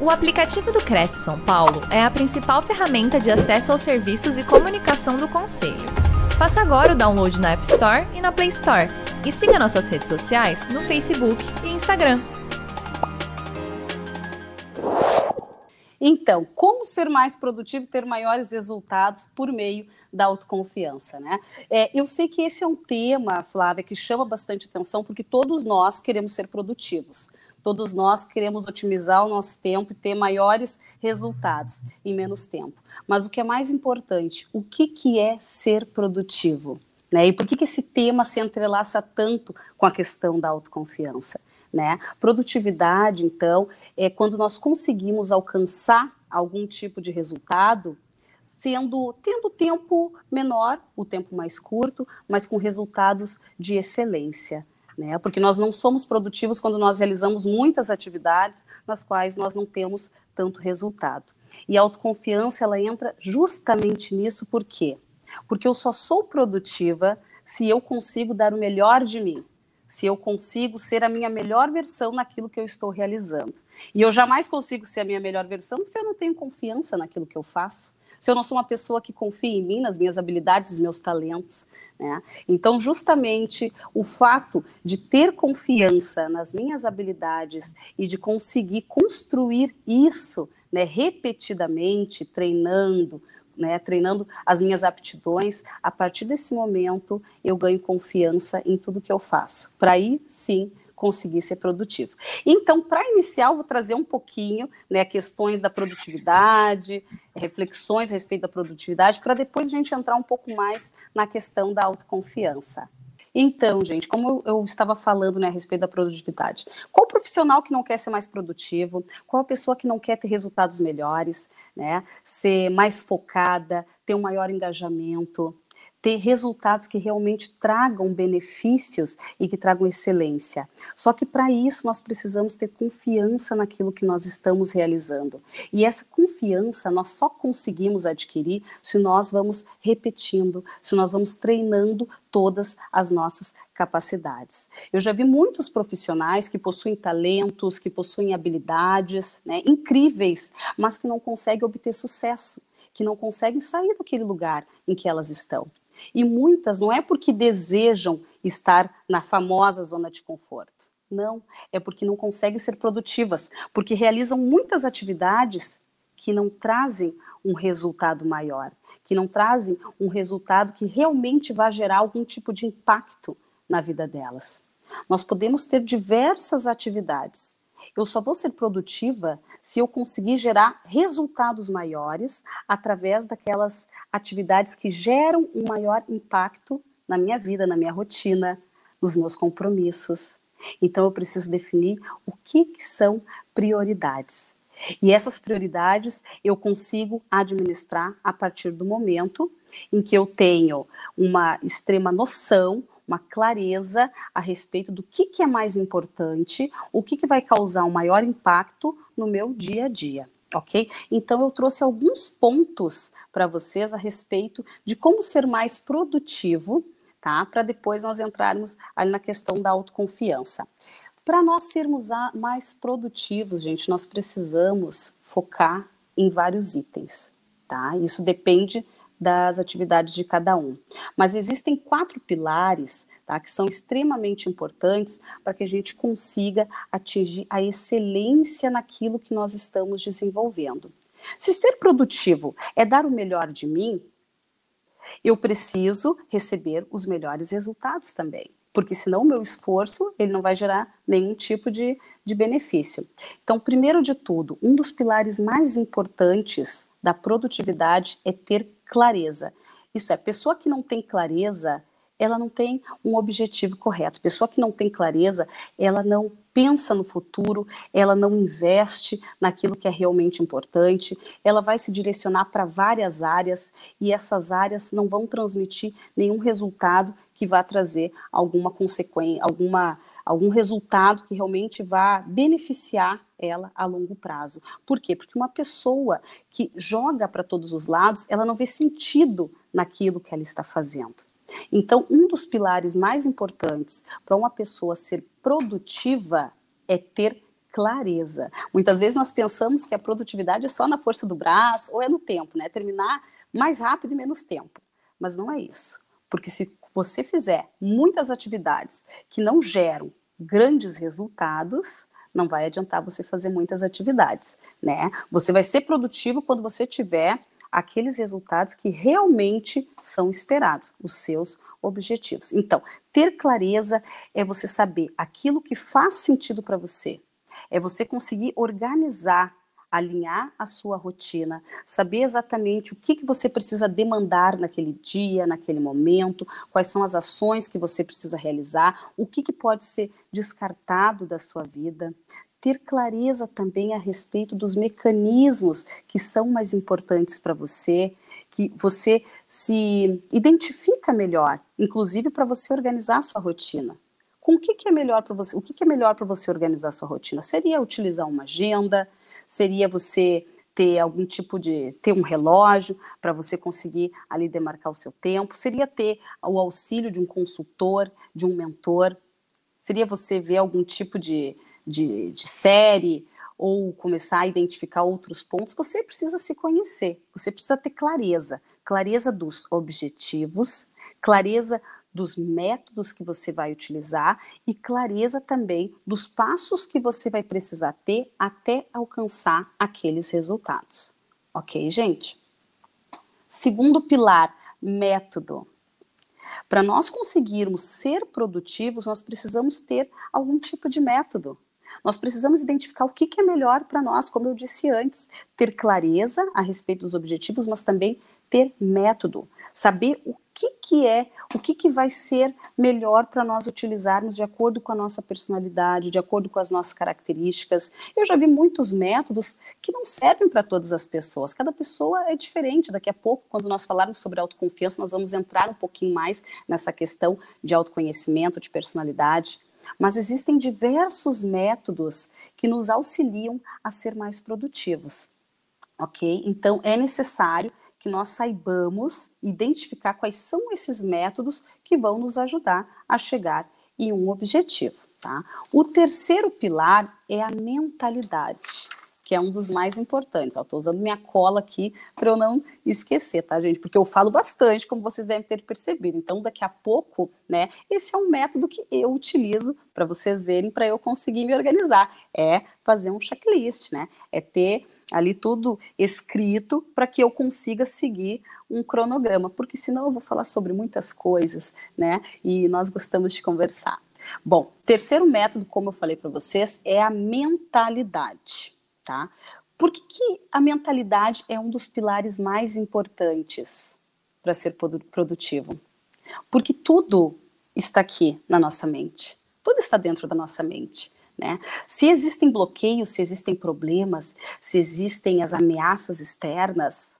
O aplicativo do Cresce São Paulo é a principal ferramenta de acesso aos serviços e comunicação do Conselho. Faça agora o download na App Store e na Play Store. E siga nossas redes sociais no Facebook e Instagram. Então, como ser mais produtivo e ter maiores resultados por meio da autoconfiança, né? É, eu sei que esse é um tema, Flávia, que chama bastante atenção, porque todos nós queremos ser produtivos. Todos nós queremos otimizar o nosso tempo e ter maiores resultados em menos tempo. Mas o que é mais importante, o que, que é ser produtivo? Né? E por que, que esse tema se entrelaça tanto com a questão da autoconfiança? Né? Produtividade, então, é quando nós conseguimos alcançar algum tipo de resultado sendo tendo tempo menor, o tempo mais curto, mas com resultados de excelência né? Porque nós não somos produtivos quando nós realizamos muitas atividades nas quais nós não temos tanto resultado. E a autoconfiança ela entra justamente nisso, por quê? Porque eu só sou produtiva se eu consigo dar o melhor de mim, se eu consigo ser a minha melhor versão naquilo que eu estou realizando. E eu jamais consigo ser a minha melhor versão se eu não tenho confiança naquilo que eu faço se eu não sou uma pessoa que confia em mim, nas minhas habilidades, nos meus talentos. Né? Então, justamente o fato de ter confiança nas minhas habilidades e de conseguir construir isso né, repetidamente, treinando, né, treinando as minhas aptidões, a partir desse momento eu ganho confiança em tudo que eu faço. Para aí sim conseguir ser produtivo. Então, para iniciar, eu vou trazer um pouquinho, né, questões da produtividade, reflexões a respeito da produtividade, para depois a gente entrar um pouco mais na questão da autoconfiança. Então, gente, como eu estava falando né, a respeito da produtividade, qual profissional que não quer ser mais produtivo? Qual a pessoa que não quer ter resultados melhores, né? Ser mais focada, ter um maior engajamento, ter resultados que realmente tragam benefícios e que tragam excelência. Só que para isso nós precisamos ter confiança naquilo que nós estamos realizando. E essa confiança nós só conseguimos adquirir se nós vamos repetindo, se nós vamos treinando todas as nossas capacidades. Eu já vi muitos profissionais que possuem talentos, que possuem habilidades né, incríveis, mas que não conseguem obter sucesso, que não conseguem sair daquele lugar em que elas estão. E muitas não é porque desejam estar na famosa zona de conforto. Não, é porque não conseguem ser produtivas, porque realizam muitas atividades que não trazem um resultado maior, que não trazem um resultado que realmente vai gerar algum tipo de impacto na vida delas. Nós podemos ter diversas atividades, eu só vou ser produtiva se eu conseguir gerar resultados maiores através daquelas atividades que geram um maior impacto na minha vida, na minha rotina, nos meus compromissos. Então eu preciso definir o que, que são prioridades. E essas prioridades eu consigo administrar a partir do momento em que eu tenho uma extrema noção, uma clareza a respeito do que, que é mais importante, o que, que vai causar um maior impacto no meu dia a dia. Ok? Então, eu trouxe alguns pontos para vocês a respeito de como ser mais produtivo, tá? Para depois nós entrarmos ali na questão da autoconfiança. Para nós sermos mais produtivos, gente, nós precisamos focar em vários itens, tá? Isso depende das atividades de cada um. Mas existem quatro pilares tá, que são extremamente importantes para que a gente consiga atingir a excelência naquilo que nós estamos desenvolvendo. Se ser produtivo é dar o melhor de mim, eu preciso receber os melhores resultados também, porque senão o meu esforço ele não vai gerar nenhum tipo de, de benefício. Então, primeiro de tudo, um dos pilares mais importantes da produtividade é ter clareza. Isso é, pessoa que não tem clareza, ela não tem um objetivo correto. Pessoa que não tem clareza, ela não pensa no futuro, ela não investe naquilo que é realmente importante, ela vai se direcionar para várias áreas e essas áreas não vão transmitir nenhum resultado que vá trazer alguma consequência, alguma algum resultado que realmente vá beneficiar ela a longo prazo. Por quê? Porque uma pessoa que joga para todos os lados, ela não vê sentido naquilo que ela está fazendo. Então, um dos pilares mais importantes para uma pessoa ser produtiva é ter clareza. Muitas vezes nós pensamos que a produtividade é só na força do braço ou é no tempo, né? Terminar mais rápido e menos tempo. Mas não é isso. Porque se você fizer muitas atividades que não geram grandes resultados, não vai adiantar você fazer muitas atividades, né? Você vai ser produtivo quando você tiver aqueles resultados que realmente são esperados, os seus objetivos. Então, ter clareza é você saber aquilo que faz sentido para você, é você conseguir organizar, alinhar a sua rotina, saber exatamente o que, que você precisa demandar naquele dia, naquele momento, quais são as ações que você precisa realizar, o que, que pode ser descartado da sua vida, ter clareza também a respeito dos mecanismos que são mais importantes para você, que você se identifica melhor, inclusive para você organizar a sua rotina. Com o que, que é melhor para você? O que, que é melhor para você organizar sua rotina? Seria utilizar uma agenda? Seria você ter algum tipo de ter um relógio para você conseguir ali demarcar o seu tempo? Seria ter o auxílio de um consultor, de um mentor? Seria você ver algum tipo de de, de série ou começar a identificar outros pontos, você precisa se conhecer, você precisa ter clareza, clareza dos objetivos, clareza dos métodos que você vai utilizar e clareza também dos passos que você vai precisar ter até alcançar aqueles resultados. Ok, gente? Segundo pilar, método. Para nós conseguirmos ser produtivos, nós precisamos ter algum tipo de método. Nós precisamos identificar o que, que é melhor para nós, como eu disse antes, ter clareza a respeito dos objetivos, mas também ter método, saber o que, que é, o que, que vai ser melhor para nós utilizarmos de acordo com a nossa personalidade, de acordo com as nossas características. Eu já vi muitos métodos que não servem para todas as pessoas, cada pessoa é diferente. Daqui a pouco, quando nós falarmos sobre autoconfiança, nós vamos entrar um pouquinho mais nessa questão de autoconhecimento, de personalidade. Mas existem diversos métodos que nos auxiliam a ser mais produtivos, ok? Então é necessário que nós saibamos identificar quais são esses métodos que vão nos ajudar a chegar em um objetivo, tá? O terceiro pilar é a mentalidade que é um dos mais importantes. Estou usando minha cola aqui para eu não esquecer, tá, gente? Porque eu falo bastante, como vocês devem ter percebido. Então, daqui a pouco, né, esse é um método que eu utilizo para vocês verem, para eu conseguir me organizar. É fazer um checklist, né? É ter ali tudo escrito para que eu consiga seguir um cronograma, porque senão eu vou falar sobre muitas coisas, né? E nós gostamos de conversar. Bom, terceiro método, como eu falei para vocês, é a mentalidade tá? Por que, que a mentalidade é um dos pilares mais importantes para ser produtivo? Porque tudo está aqui na nossa mente, tudo está dentro da nossa mente. Né? Se existem bloqueios, se existem problemas, se existem as ameaças externas,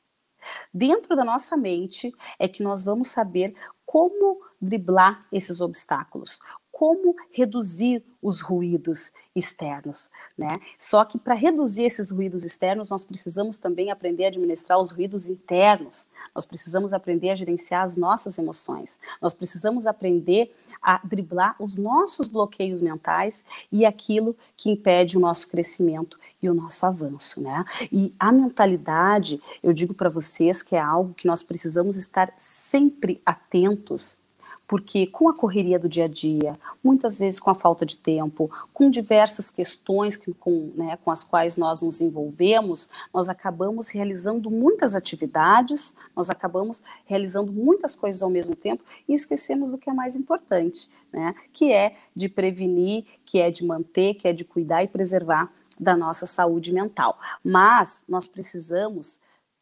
dentro da nossa mente é que nós vamos saber como driblar esses obstáculos, como reduzir os ruídos externos, né? Só que para reduzir esses ruídos externos, nós precisamos também aprender a administrar os ruídos internos. Nós precisamos aprender a gerenciar as nossas emoções. Nós precisamos aprender a driblar os nossos bloqueios mentais e aquilo que impede o nosso crescimento e o nosso avanço, né? E a mentalidade, eu digo para vocês que é algo que nós precisamos estar sempre atentos porque com a correria do dia a dia, muitas vezes com a falta de tempo, com diversas questões que, com, né, com as quais nós nos envolvemos, nós acabamos realizando muitas atividades, nós acabamos realizando muitas coisas ao mesmo tempo e esquecemos do que é mais importante, né, que é de prevenir, que é de manter, que é de cuidar e preservar da nossa saúde mental. Mas nós precisamos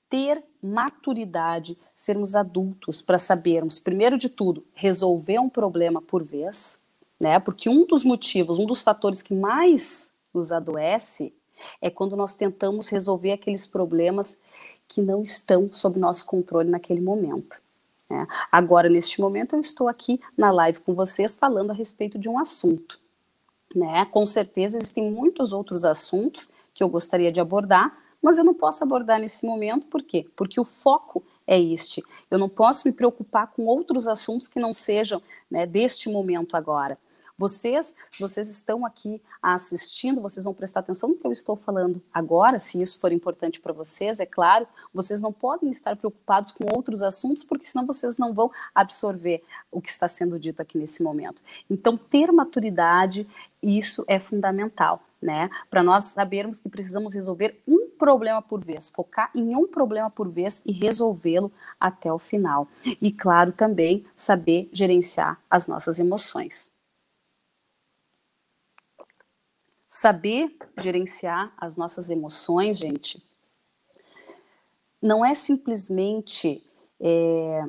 ter maturidade, sermos adultos para sabermos, primeiro de tudo, resolver um problema por vez, né? Porque um dos motivos, um dos fatores que mais nos adoece é quando nós tentamos resolver aqueles problemas que não estão sob nosso controle naquele momento. Né? Agora, neste momento, eu estou aqui na live com vocês falando a respeito de um assunto. Né? Com certeza existem muitos outros assuntos que eu gostaria de abordar, mas eu não posso abordar nesse momento, por quê? Porque o foco é este. Eu não posso me preocupar com outros assuntos que não sejam né, deste momento agora. Vocês, se vocês estão aqui assistindo, vocês vão prestar atenção no que eu estou falando agora, se isso for importante para vocês, é claro, vocês não podem estar preocupados com outros assuntos, porque senão vocês não vão absorver o que está sendo dito aqui nesse momento. Então, ter maturidade, isso é fundamental. Né, para nós sabermos que precisamos resolver um problema por vez, focar em um problema por vez e resolvê-lo até o final. E, claro, também saber gerenciar as nossas emoções. Saber gerenciar as nossas emoções, gente, não é simplesmente é,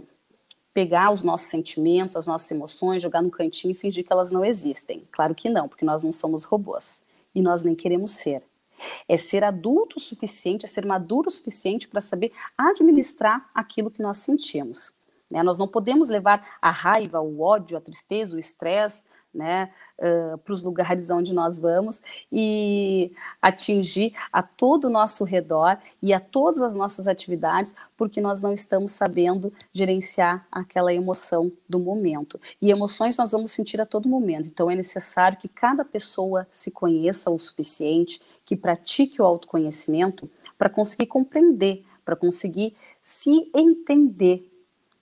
pegar os nossos sentimentos, as nossas emoções, jogar no cantinho e fingir que elas não existem. Claro que não, porque nós não somos robôs e nós nem queremos ser. É ser adulto o suficiente, é ser maduro o suficiente para saber administrar aquilo que nós sentimos. Né? Nós não podemos levar a raiva, o ódio, a tristeza, o estresse, né, uh, para os lugares onde nós vamos e atingir a todo o nosso redor e a todas as nossas atividades, porque nós não estamos sabendo gerenciar aquela emoção do momento. E emoções nós vamos sentir a todo momento, então é necessário que cada pessoa se conheça o suficiente, que pratique o autoconhecimento para conseguir compreender, para conseguir se entender,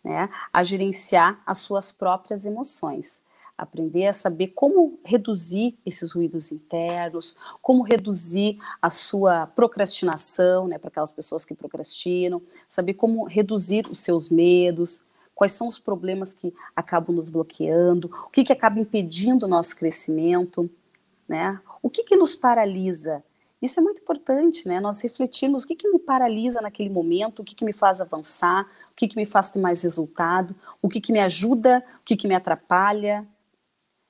né, a gerenciar as suas próprias emoções aprender a saber como reduzir esses ruídos internos, como reduzir a sua procrastinação, né, para aquelas pessoas que procrastinam, saber como reduzir os seus medos, quais são os problemas que acabam nos bloqueando, o que, que acaba impedindo o nosso crescimento, né? O que, que nos paralisa? Isso é muito importante, né? Nós refletirmos o que, que me paralisa naquele momento, o que, que me faz avançar, o que, que me faz ter mais resultado, o que, que me ajuda, o que, que me atrapalha,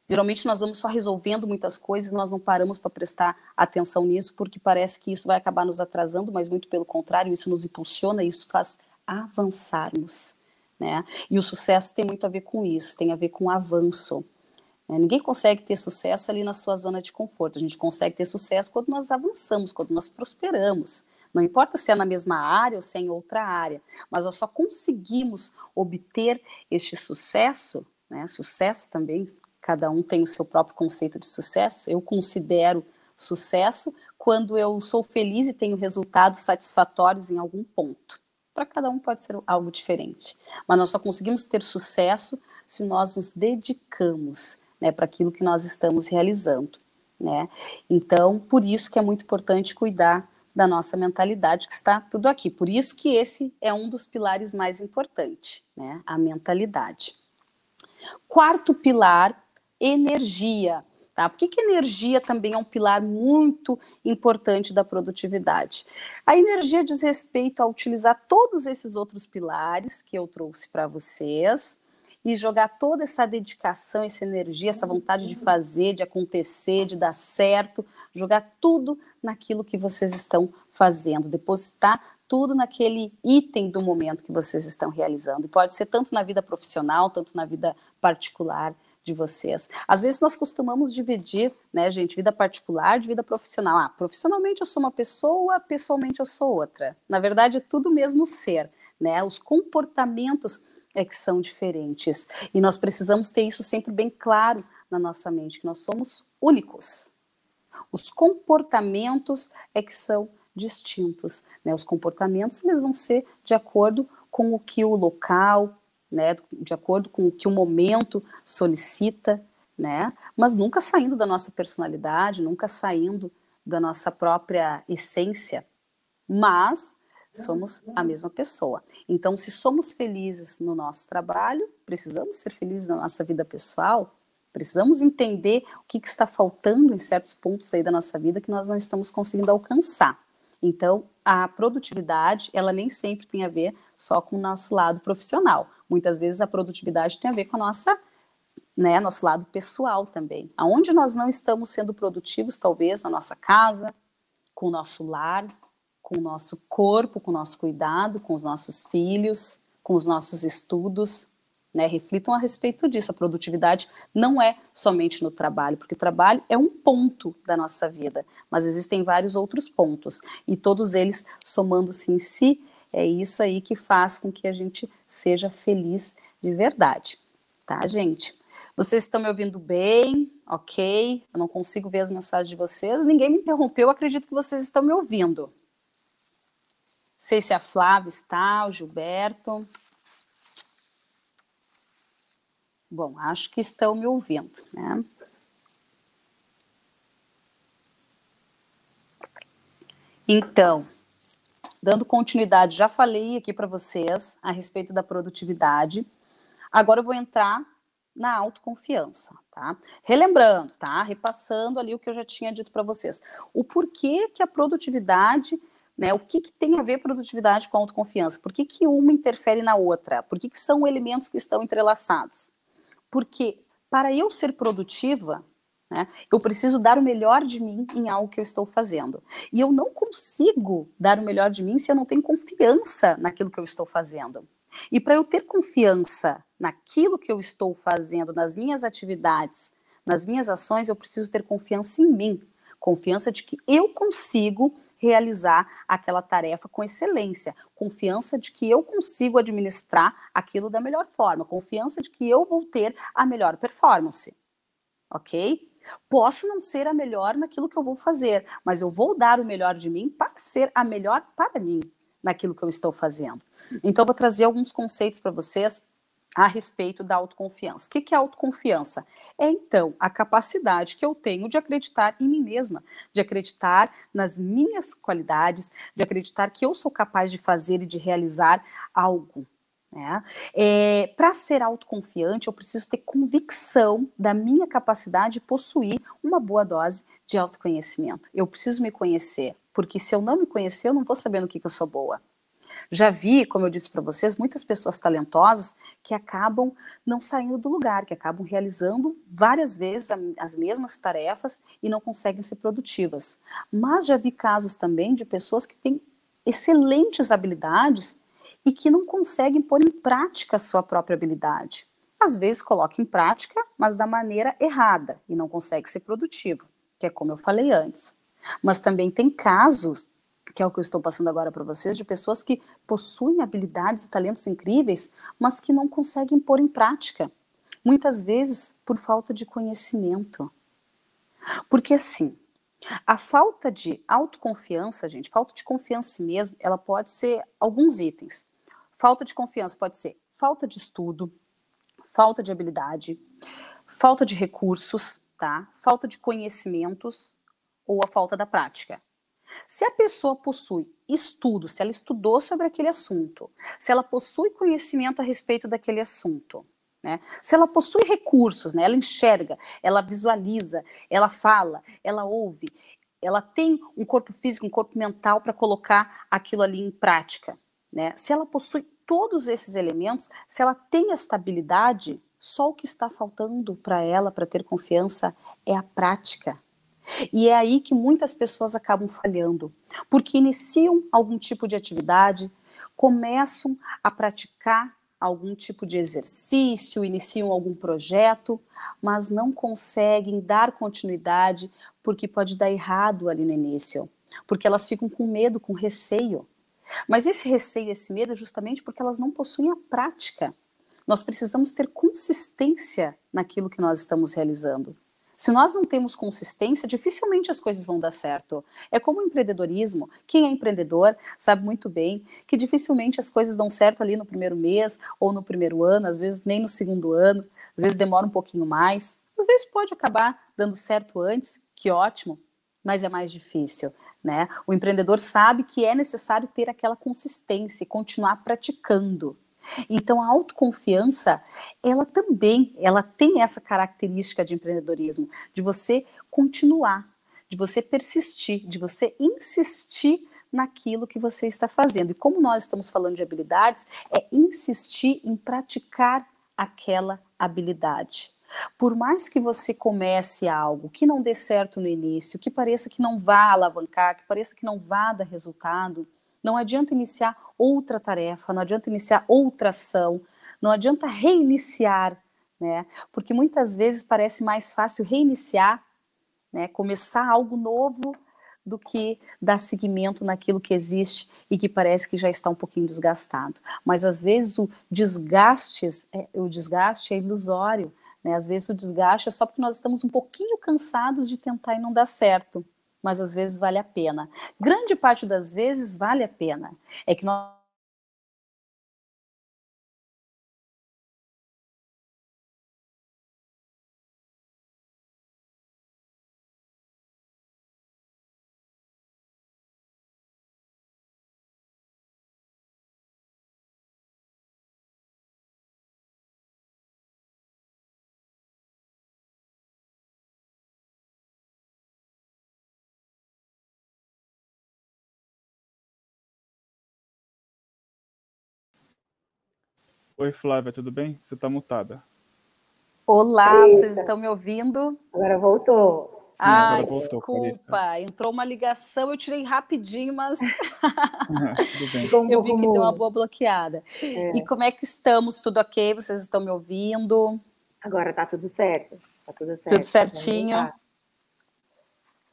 Geralmente nós vamos só resolvendo muitas coisas, nós não paramos para prestar atenção nisso, porque parece que isso vai acabar nos atrasando, mas muito pelo contrário, isso nos impulsiona, isso faz avançarmos. Né? E o sucesso tem muito a ver com isso, tem a ver com avanço. Né? Ninguém consegue ter sucesso ali na sua zona de conforto, a gente consegue ter sucesso quando nós avançamos, quando nós prosperamos. Não importa se é na mesma área ou se é em outra área, mas nós só conseguimos obter este sucesso, né? sucesso também cada um tem o seu próprio conceito de sucesso. Eu considero sucesso quando eu sou feliz e tenho resultados satisfatórios em algum ponto. Para cada um pode ser algo diferente, mas nós só conseguimos ter sucesso se nós nos dedicamos né, para aquilo que nós estamos realizando. Né? Então, por isso que é muito importante cuidar da nossa mentalidade, que está tudo aqui. Por isso que esse é um dos pilares mais importantes, né? a mentalidade. Quarto pilar energia. Tá? Por que, que energia também é um pilar muito importante da produtividade? A energia diz respeito a utilizar todos esses outros pilares que eu trouxe para vocês e jogar toda essa dedicação, essa energia, essa vontade de fazer, de acontecer, de dar certo, jogar tudo naquilo que vocês estão fazendo, depositar tudo naquele item do momento que vocês estão realizando. pode ser tanto na vida profissional, tanto na vida particular de vocês. Às vezes nós costumamos dividir, né, gente, vida particular de vida profissional. Ah, profissionalmente eu sou uma pessoa, pessoalmente eu sou outra. Na verdade, é tudo mesmo ser, né? Os comportamentos é que são diferentes. E nós precisamos ter isso sempre bem claro na nossa mente, que nós somos únicos. Os comportamentos é que são distintos, né? Os comportamentos eles vão ser de acordo com o que o local, né, de acordo com o que o momento solicita, né, mas nunca saindo da nossa personalidade, nunca saindo da nossa própria essência, mas somos a mesma pessoa. Então, se somos felizes no nosso trabalho, precisamos ser felizes na nossa vida pessoal, precisamos entender o que, que está faltando em certos pontos aí da nossa vida que nós não estamos conseguindo alcançar. Então, a produtividade, ela nem sempre tem a ver só com o nosso lado profissional. Muitas vezes a produtividade tem a ver com a nossa, né, nosso lado pessoal também. Aonde nós não estamos sendo produtivos, talvez na nossa casa, com o nosso lar, com o nosso corpo, com o nosso cuidado, com os nossos filhos, com os nossos estudos, né, reflitam a respeito disso. A produtividade não é somente no trabalho, porque o trabalho é um ponto da nossa vida, mas existem vários outros pontos e todos eles somando-se em si é isso aí que faz com que a gente seja feliz de verdade, tá, gente? Vocês estão me ouvindo bem? Ok. Eu não consigo ver as mensagens de vocês. Ninguém me interrompeu. Acredito que vocês estão me ouvindo. Sei se a Flávia está, o Gilberto. Bom, acho que estão me ouvindo, né? Então, dando continuidade, já falei aqui para vocês a respeito da produtividade. Agora eu vou entrar na autoconfiança, tá? Relembrando, tá? Repassando ali o que eu já tinha dito para vocês. O porquê que a produtividade, né? O que, que tem a ver produtividade com autoconfiança? Por que, que uma interfere na outra? Por que, que são elementos que estão entrelaçados? Porque para eu ser produtiva, né? Eu preciso dar o melhor de mim em algo que eu estou fazendo. E eu não consigo dar o melhor de mim se eu não tenho confiança naquilo que eu estou fazendo. E para eu ter confiança naquilo que eu estou fazendo, nas minhas atividades, nas minhas ações, eu preciso ter confiança em mim. Confiança de que eu consigo realizar aquela tarefa com excelência. Confiança de que eu consigo administrar aquilo da melhor forma. Confiança de que eu vou ter a melhor performance. Ok? Posso não ser a melhor naquilo que eu vou fazer, mas eu vou dar o melhor de mim para ser a melhor para mim naquilo que eu estou fazendo. Então, eu vou trazer alguns conceitos para vocês a respeito da autoconfiança. O que é autoconfiança? É então a capacidade que eu tenho de acreditar em mim mesma, de acreditar nas minhas qualidades, de acreditar que eu sou capaz de fazer e de realizar algo. Né? É, Para ser autoconfiante, eu preciso ter convicção da minha capacidade de possuir uma boa dose de autoconhecimento. Eu preciso me conhecer, porque se eu não me conhecer, eu não vou saber no que, que eu sou boa. Já vi, como eu disse para vocês, muitas pessoas talentosas que acabam não saindo do lugar, que acabam realizando várias vezes as mesmas tarefas e não conseguem ser produtivas. Mas já vi casos também de pessoas que têm excelentes habilidades e que não conseguem pôr em prática a sua própria habilidade. Às vezes coloca em prática, mas da maneira errada e não consegue ser produtivo, que é como eu falei antes. Mas também tem casos, que é o que eu estou passando agora para vocês, de pessoas que possuem habilidades e talentos incríveis, mas que não conseguem pôr em prática. Muitas vezes por falta de conhecimento. Porque assim, a falta de autoconfiança, gente, falta de confiança em si mesmo, ela pode ser alguns itens. Falta de confiança pode ser falta de estudo, falta de habilidade, falta de recursos, tá? Falta de conhecimentos ou a falta da prática. Se a pessoa possui estudo, se ela estudou sobre aquele assunto, se ela possui conhecimento a respeito daquele assunto, né? Se ela possui recursos, né? ela enxerga, ela visualiza, ela fala, ela ouve, ela tem um corpo físico, um corpo mental para colocar aquilo ali em prática. Né? Se ela possui todos esses elementos, se ela tem estabilidade, só o que está faltando para ela, para ter confiança, é a prática. E é aí que muitas pessoas acabam falhando, porque iniciam algum tipo de atividade, começam a praticar algum tipo de exercício, iniciam algum projeto, mas não conseguem dar continuidade porque pode dar errado ali no início, porque elas ficam com medo, com receio. Mas esse receio, esse medo é justamente porque elas não possuem a prática. Nós precisamos ter consistência naquilo que nós estamos realizando. Se nós não temos consistência, dificilmente as coisas vão dar certo. É como o empreendedorismo. Quem é empreendedor sabe muito bem que dificilmente as coisas dão certo ali no primeiro mês ou no primeiro ano, às vezes nem no segundo ano, às vezes demora um pouquinho mais. Às vezes pode acabar dando certo antes, que ótimo, mas é mais difícil. Né? O empreendedor sabe que é necessário ter aquela consistência e continuar praticando. Então a autoconfiança, ela também, ela tem essa característica de empreendedorismo, de você continuar, de você persistir, de você insistir naquilo que você está fazendo. E como nós estamos falando de habilidades, é insistir em praticar aquela habilidade. Por mais que você comece algo que não dê certo no início, que pareça que não vá alavancar, que pareça que não vá dar resultado, não adianta iniciar outra tarefa, não adianta iniciar outra ação, não adianta reiniciar, né? Porque muitas vezes parece mais fácil reiniciar, né? Começar algo novo do que dar seguimento naquilo que existe e que parece que já está um pouquinho desgastado. Mas às vezes o desgaste é, o desgaste é ilusório Né? Às vezes o desgaste é só porque nós estamos um pouquinho cansados de tentar e não dá certo, mas às vezes vale a pena. Grande parte das vezes vale a pena. É que nós Oi, Flávia, tudo bem? Você está mutada. Olá, Eita. vocês estão me ouvindo? Agora voltou. Sim, ah, agora voltou, desculpa, Clarissa. entrou uma ligação, eu tirei rapidinho, mas eu vi que deu uma boa bloqueada. É. E como é que estamos? Tudo ok? Vocês estão me ouvindo? Agora tá tudo certo. Tá tudo certo. Tudo certinho.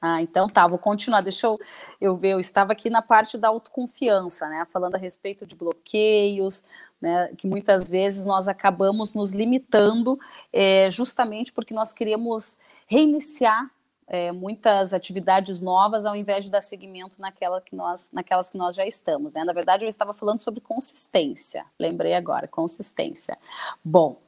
Ah, então tá, vou continuar. Deixa eu, eu ver, eu estava aqui na parte da autoconfiança, né? Falando a respeito de bloqueios, né, que muitas vezes nós acabamos nos limitando é, justamente porque nós queremos reiniciar é, muitas atividades novas ao invés de dar seguimento naquela que nós, naquelas que nós já estamos. Né? Na verdade, eu estava falando sobre consistência, lembrei agora, consistência. Bom,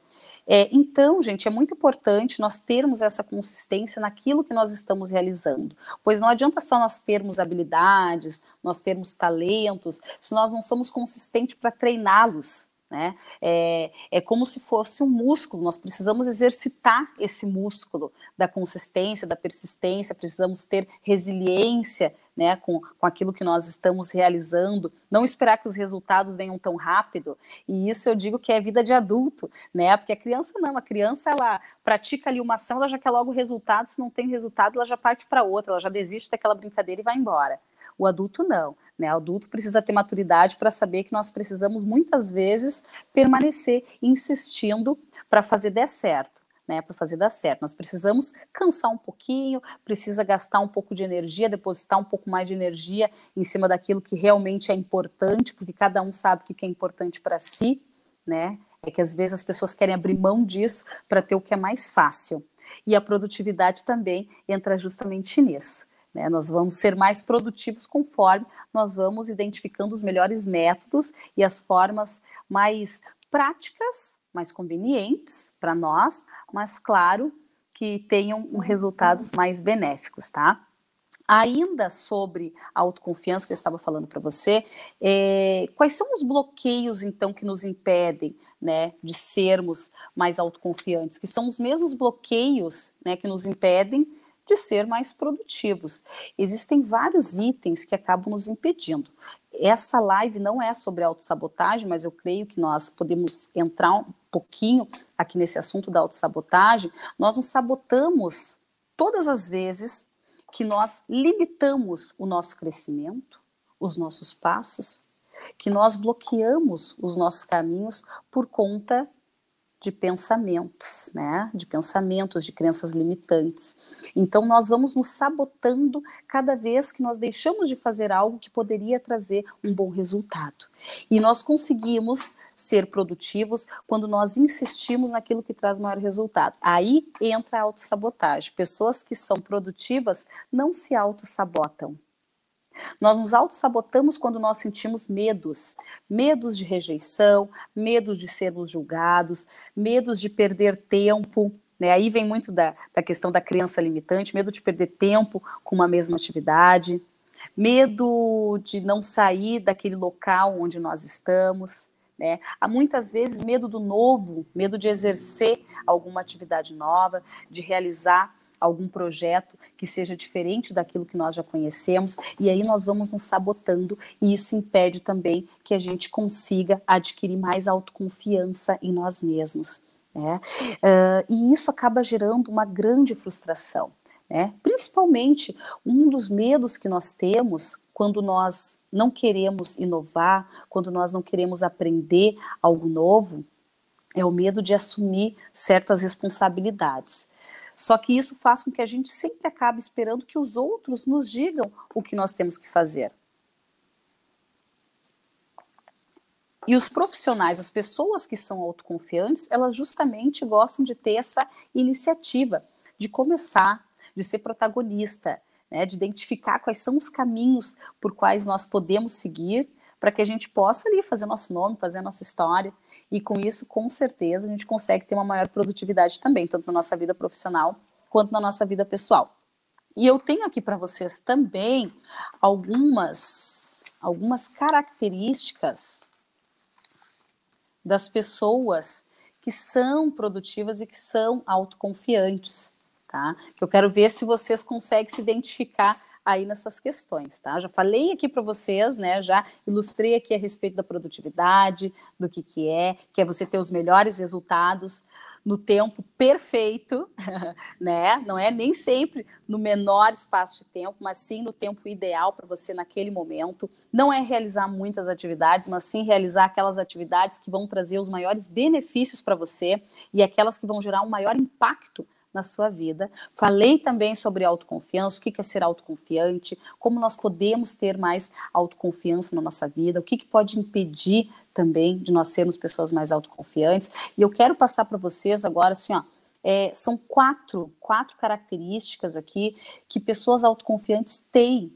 é, então, gente, é muito importante nós termos essa consistência naquilo que nós estamos realizando, pois não adianta só nós termos habilidades, nós termos talentos, se nós não somos consistentes para treiná-los. Né? É, é como se fosse um músculo, nós precisamos exercitar esse músculo da consistência, da persistência, precisamos ter resiliência né, com, com aquilo que nós estamos realizando, não esperar que os resultados venham tão rápido, e isso eu digo que é vida de adulto, né, porque a criança não, a criança ela pratica ali uma ação, ela já quer logo resultado, se não tem resultado, ela já parte para outra, ela já desiste daquela brincadeira e vai embora. O adulto não, né? O adulto precisa ter maturidade para saber que nós precisamos muitas vezes permanecer insistindo para fazer dar certo né, para fazer dar certo. Nós precisamos cansar um pouquinho, precisa gastar um pouco de energia, depositar um pouco mais de energia em cima daquilo que realmente é importante, porque cada um sabe o que é importante para si, né? É que às vezes as pessoas querem abrir mão disso para ter o que é mais fácil. E a produtividade também entra justamente nisso. Né? Nós vamos ser mais produtivos conforme nós vamos identificando os melhores métodos e as formas mais práticas mais convenientes para nós, mas claro que tenham resultados mais benéficos, tá? Ainda sobre a autoconfiança que eu estava falando para você, é, quais são os bloqueios então que nos impedem, né, de sermos mais autoconfiantes? Que são os mesmos bloqueios, né, que nos impedem de ser mais produtivos. Existem vários itens que acabam nos impedindo essa live não é sobre autossabotagem, mas eu creio que nós podemos entrar pouquinho aqui nesse assunto da autossabotagem. Nós nos sabotamos todas as vezes que nós limitamos o nosso crescimento, os nossos passos, que nós bloqueamos os nossos caminhos por conta de pensamentos, né? De pensamentos, de crenças limitantes. Então nós vamos nos sabotando cada vez que nós deixamos de fazer algo que poderia trazer um bom resultado. E nós conseguimos ser produtivos quando nós insistimos naquilo que traz maior resultado. Aí entra a autossabotagem. Pessoas que são produtivas não se autossabotam. Nós nos auto-sabotamos quando nós sentimos medos, medos de rejeição, medos de sermos julgados, medos de perder tempo, né? Aí vem muito da, da questão da criança limitante, medo de perder tempo com uma mesma atividade, medo de não sair daquele local onde nós estamos, né? Há muitas vezes medo do novo, medo de exercer alguma atividade nova, de realizar algum projeto que seja diferente daquilo que nós já conhecemos, e aí nós vamos nos sabotando, e isso impede também que a gente consiga adquirir mais autoconfiança em nós mesmos. Né? Uh, e isso acaba gerando uma grande frustração. Né? Principalmente, um dos medos que nós temos quando nós não queremos inovar, quando nós não queremos aprender algo novo, é o medo de assumir certas responsabilidades. Só que isso faz com que a gente sempre acabe esperando que os outros nos digam o que nós temos que fazer. E os profissionais, as pessoas que são autoconfiantes, elas justamente gostam de ter essa iniciativa, de começar, de ser protagonista, né, de identificar quais são os caminhos por quais nós podemos seguir para que a gente possa ali fazer nosso nome, fazer nossa história. E com isso, com certeza, a gente consegue ter uma maior produtividade também, tanto na nossa vida profissional quanto na nossa vida pessoal. E eu tenho aqui para vocês também algumas, algumas características das pessoas que são produtivas e que são autoconfiantes, tá? Eu quero ver se vocês conseguem se identificar aí nessas questões, tá? Já falei aqui para vocês, né? Já ilustrei aqui a respeito da produtividade, do que que é, que é você ter os melhores resultados no tempo perfeito, né? Não é nem sempre no menor espaço de tempo, mas sim no tempo ideal para você naquele momento. Não é realizar muitas atividades, mas sim realizar aquelas atividades que vão trazer os maiores benefícios para você e aquelas que vão gerar um maior impacto na sua vida. Falei também sobre autoconfiança, o que é ser autoconfiante, como nós podemos ter mais autoconfiança na nossa vida, o que, pode impedir também de nós sermos pessoas mais autoconfiantes. E eu quero passar para vocês agora assim, ó. É, são quatro, quatro características aqui que pessoas autoconfiantes têm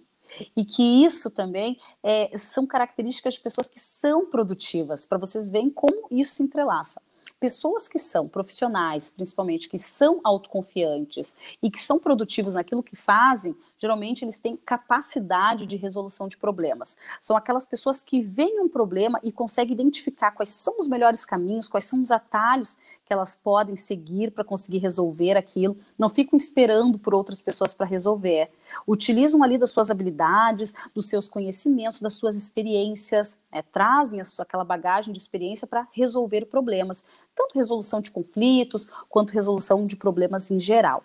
e que isso também é, são características de pessoas que são produtivas, para vocês verem como isso se entrelaça pessoas que são profissionais, principalmente que são autoconfiantes e que são produtivos naquilo que fazem, geralmente eles têm capacidade de resolução de problemas. São aquelas pessoas que veem um problema e conseguem identificar quais são os melhores caminhos, quais são os atalhos que elas podem seguir para conseguir resolver aquilo, não ficam esperando por outras pessoas para resolver. Utilizam ali das suas habilidades, dos seus conhecimentos, das suas experiências, né, trazem a sua, aquela bagagem de experiência para resolver problemas, tanto resolução de conflitos quanto resolução de problemas em geral.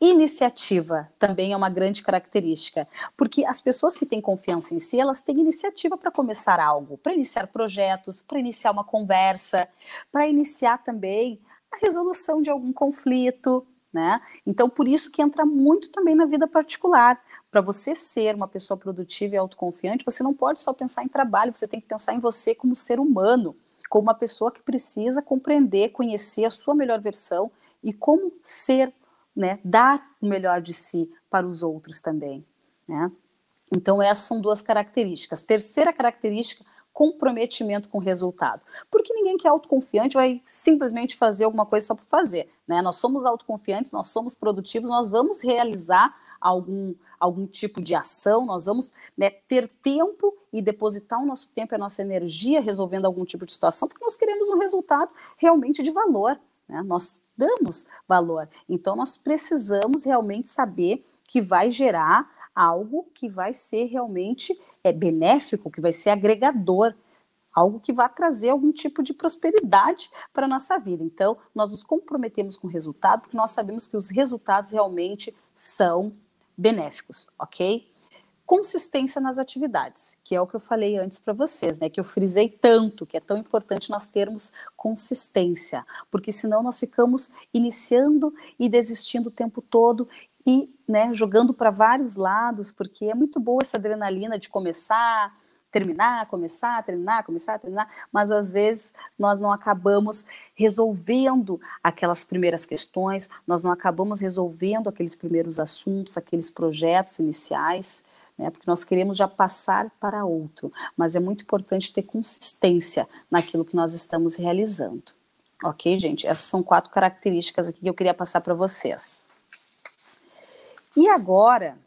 Iniciativa também é uma grande característica, porque as pessoas que têm confiança em si, elas têm iniciativa para começar algo, para iniciar projetos, para iniciar uma conversa, para iniciar também a resolução de algum conflito, né? Então, por isso que entra muito também na vida particular. Para você ser uma pessoa produtiva e autoconfiante, você não pode só pensar em trabalho, você tem que pensar em você como ser humano, como uma pessoa que precisa compreender, conhecer a sua melhor versão e como ser né, dar o melhor de si para os outros também, né? Então essas são duas características. Terceira característica, comprometimento com o resultado. Porque ninguém que é autoconfiante vai simplesmente fazer alguma coisa só por fazer, né? Nós somos autoconfiantes, nós somos produtivos, nós vamos realizar algum, algum tipo de ação, nós vamos né, ter tempo e depositar o nosso tempo e a nossa energia resolvendo algum tipo de situação, porque nós queremos um resultado realmente de valor, né? Nós damos valor. Então, nós precisamos realmente saber que vai gerar algo que vai ser realmente é, benéfico, que vai ser agregador, algo que vai trazer algum tipo de prosperidade para a nossa vida. Então, nós nos comprometemos com o resultado, porque nós sabemos que os resultados realmente são benéficos, ok? Consistência nas atividades, que é o que eu falei antes para vocês, né? Que eu frisei tanto, que é tão importante nós termos consistência, porque senão nós ficamos iniciando e desistindo o tempo todo e, né, jogando para vários lados, porque é muito boa essa adrenalina de começar, terminar, começar, terminar, começar, terminar, mas às vezes nós não acabamos resolvendo aquelas primeiras questões, nós não acabamos resolvendo aqueles primeiros assuntos, aqueles projetos iniciais né? Porque nós queremos já passar para outro, mas é muito importante ter consistência naquilo que nós estamos realizando. Ok, gente? Essas são quatro características aqui que eu queria passar para vocês. E agora,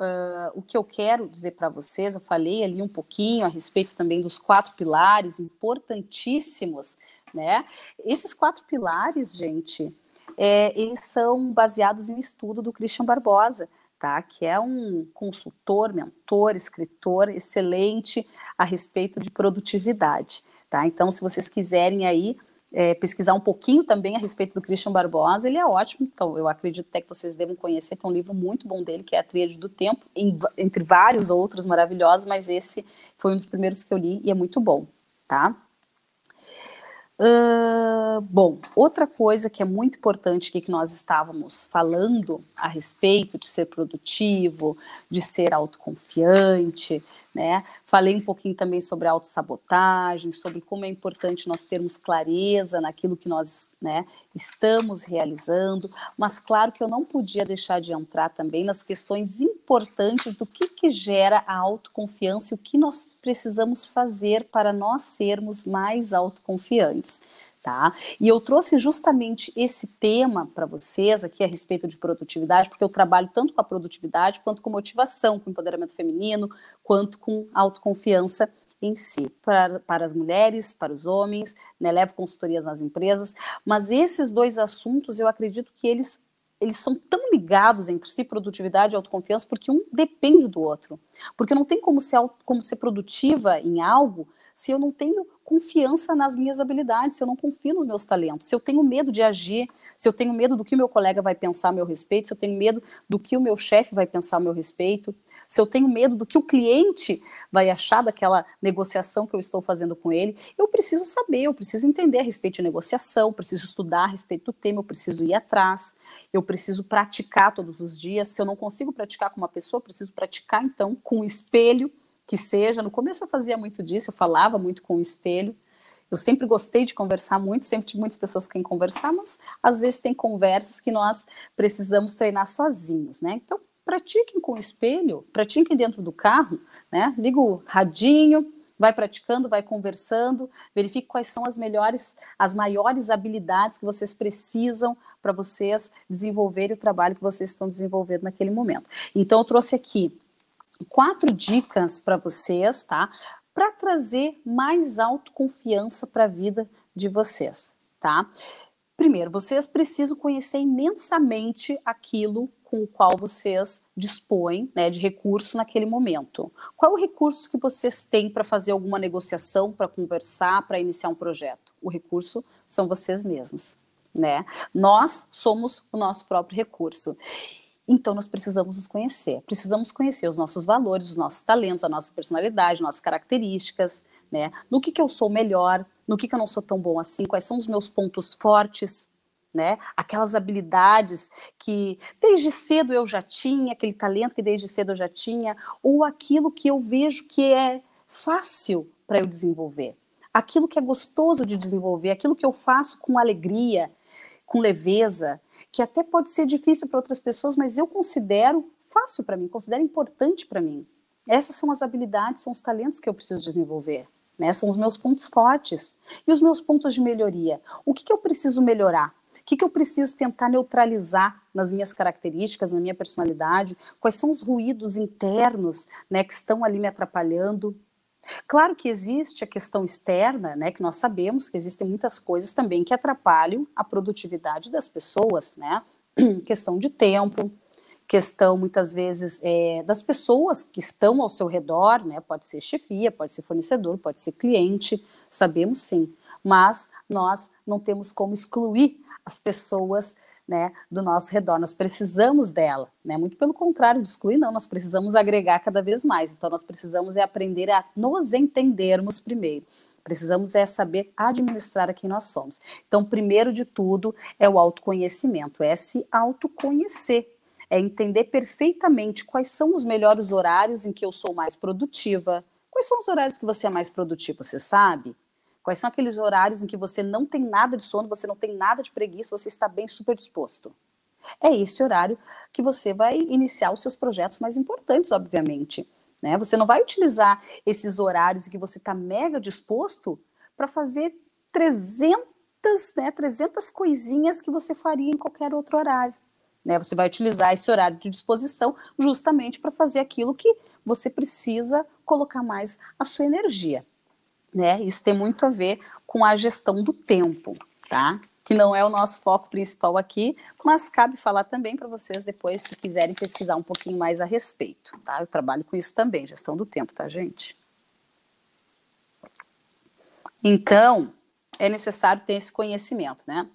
uh, o que eu quero dizer para vocês, eu falei ali um pouquinho a respeito também dos quatro pilares importantíssimos, né? Esses quatro pilares, gente, é, eles são baseados em um estudo do Christian Barbosa, tá? Que é um consultor, mentor, escritor excelente a respeito de produtividade, tá? Então, se vocês quiserem aí é, pesquisar um pouquinho também a respeito do Christian Barbosa, ele é ótimo, então eu acredito até que vocês devem conhecer, tem um livro muito bom dele, que é A Tríade do Tempo, em, entre vários outros maravilhosos, mas esse foi um dos primeiros que eu li e é muito bom, tá? Bom, outra coisa que é muito importante que nós estávamos falando a respeito de ser produtivo, de ser autoconfiante, né? Falei um pouquinho também sobre autossabotagem, sobre como é importante nós termos clareza naquilo que nós né, estamos realizando, mas claro que eu não podia deixar de entrar também nas questões importantes do que, que gera a autoconfiança e o que nós precisamos fazer para nós sermos mais autoconfiantes. Tá? E eu trouxe justamente esse tema para vocês aqui a respeito de produtividade, porque eu trabalho tanto com a produtividade quanto com motivação, com empoderamento feminino, quanto com autoconfiança em si, para, para as mulheres, para os homens, né, levo consultorias nas empresas, mas esses dois assuntos eu acredito que eles eles são tão ligados entre si, produtividade e autoconfiança, porque um depende do outro. Porque não tem como ser, como ser produtiva em algo se eu não tenho confiança nas minhas habilidades, se eu não confio nos meus talentos, se eu tenho medo de agir, se eu tenho medo do que meu colega vai pensar a meu respeito, se eu tenho medo do que o meu chefe vai pensar a meu respeito, se eu tenho medo do que o cliente vai achar daquela negociação que eu estou fazendo com ele, eu preciso saber, eu preciso entender a respeito de negociação, preciso estudar a respeito do tema, eu preciso ir atrás, eu preciso praticar todos os dias. Se eu não consigo praticar com uma pessoa, preciso praticar então com o espelho, que seja. No começo eu fazia muito disso, eu falava muito com o espelho. Eu sempre gostei de conversar muito, sempre tive muitas pessoas com quem conversar, mas às vezes tem conversas que nós precisamos treinar sozinhos, né? Então, pratiquem com o espelho, pratiquem dentro do carro, né? Liga o radinho, vai praticando, vai conversando, verifique quais são as melhores, as maiores habilidades que vocês precisam para vocês desenvolverem o trabalho que vocês estão desenvolvendo naquele momento. Então, eu trouxe aqui quatro dicas para vocês, tá? Para trazer mais autoconfiança para a vida de vocês, tá? Primeiro, vocês precisam conhecer imensamente aquilo com o qual vocês dispõem né, de recurso naquele momento. Qual é o recurso que vocês têm para fazer alguma negociação, para conversar, para iniciar um projeto? O recurso são vocês mesmos. Né? Nós somos o nosso próprio recurso. Então, nós precisamos nos conhecer, precisamos conhecer os nossos valores, os nossos talentos, a nossa personalidade, nossas características, né? No que, que eu sou melhor, no que, que eu não sou tão bom assim, quais são os meus pontos fortes, né? Aquelas habilidades que desde cedo eu já tinha, aquele talento que desde cedo eu já tinha, ou aquilo que eu vejo que é fácil para eu desenvolver, aquilo que é gostoso de desenvolver, aquilo que eu faço com alegria, com leveza, que até pode ser difícil para outras pessoas, mas eu considero fácil para mim, considero importante para mim. Essas são as habilidades, são os talentos que eu preciso desenvolver. Né? São os meus pontos fortes e os meus pontos de melhoria. O que, que eu preciso melhorar? Que, que eu preciso tentar neutralizar nas minhas características, na minha personalidade? Quais são os ruídos internos né, que estão ali me atrapalhando? Claro que existe a questão externa, né, que nós sabemos que existem muitas coisas também que atrapalham a produtividade das pessoas, né, questão de tempo, questão muitas vezes é, das pessoas que estão ao seu redor, né, pode ser chefia, pode ser fornecedor, pode ser cliente, sabemos sim, mas nós não temos como excluir as pessoas né, do nosso redor. Nós precisamos dela, né? Muito pelo contrário de excluir, não, nós precisamos agregar cada vez mais. Então, nós precisamos é aprender a nos entendermos primeiro. Precisamos é saber administrar quem nós somos. Então, primeiro de tudo é o autoconhecimento, é se autoconhecer, é entender perfeitamente quais são os melhores horários em que eu sou mais produtiva. Quais são os horários que você é mais produtivo, você sabe? Quais são aqueles horários em que você não tem nada de sono, você não tem nada de preguiça, você está bem super disposto? É esse horário que você vai iniciar os seus projetos mais importantes, obviamente. Né? Você não vai utilizar esses horários em que você está mega disposto para fazer 300, né, 300 coisinhas que você faria em qualquer outro horário. Né? Você vai utilizar esse horário de disposição justamente para fazer aquilo que você precisa colocar mais a sua energia né? Isso tem muito a ver com a gestão do tempo, tá? Que não é o nosso foco principal aqui, mas cabe falar também para vocês depois, se quiserem pesquisar um pouquinho mais a respeito, tá? Eu trabalho com isso também, gestão do tempo, tá, gente? Então, é necessário ter esse conhecimento, né?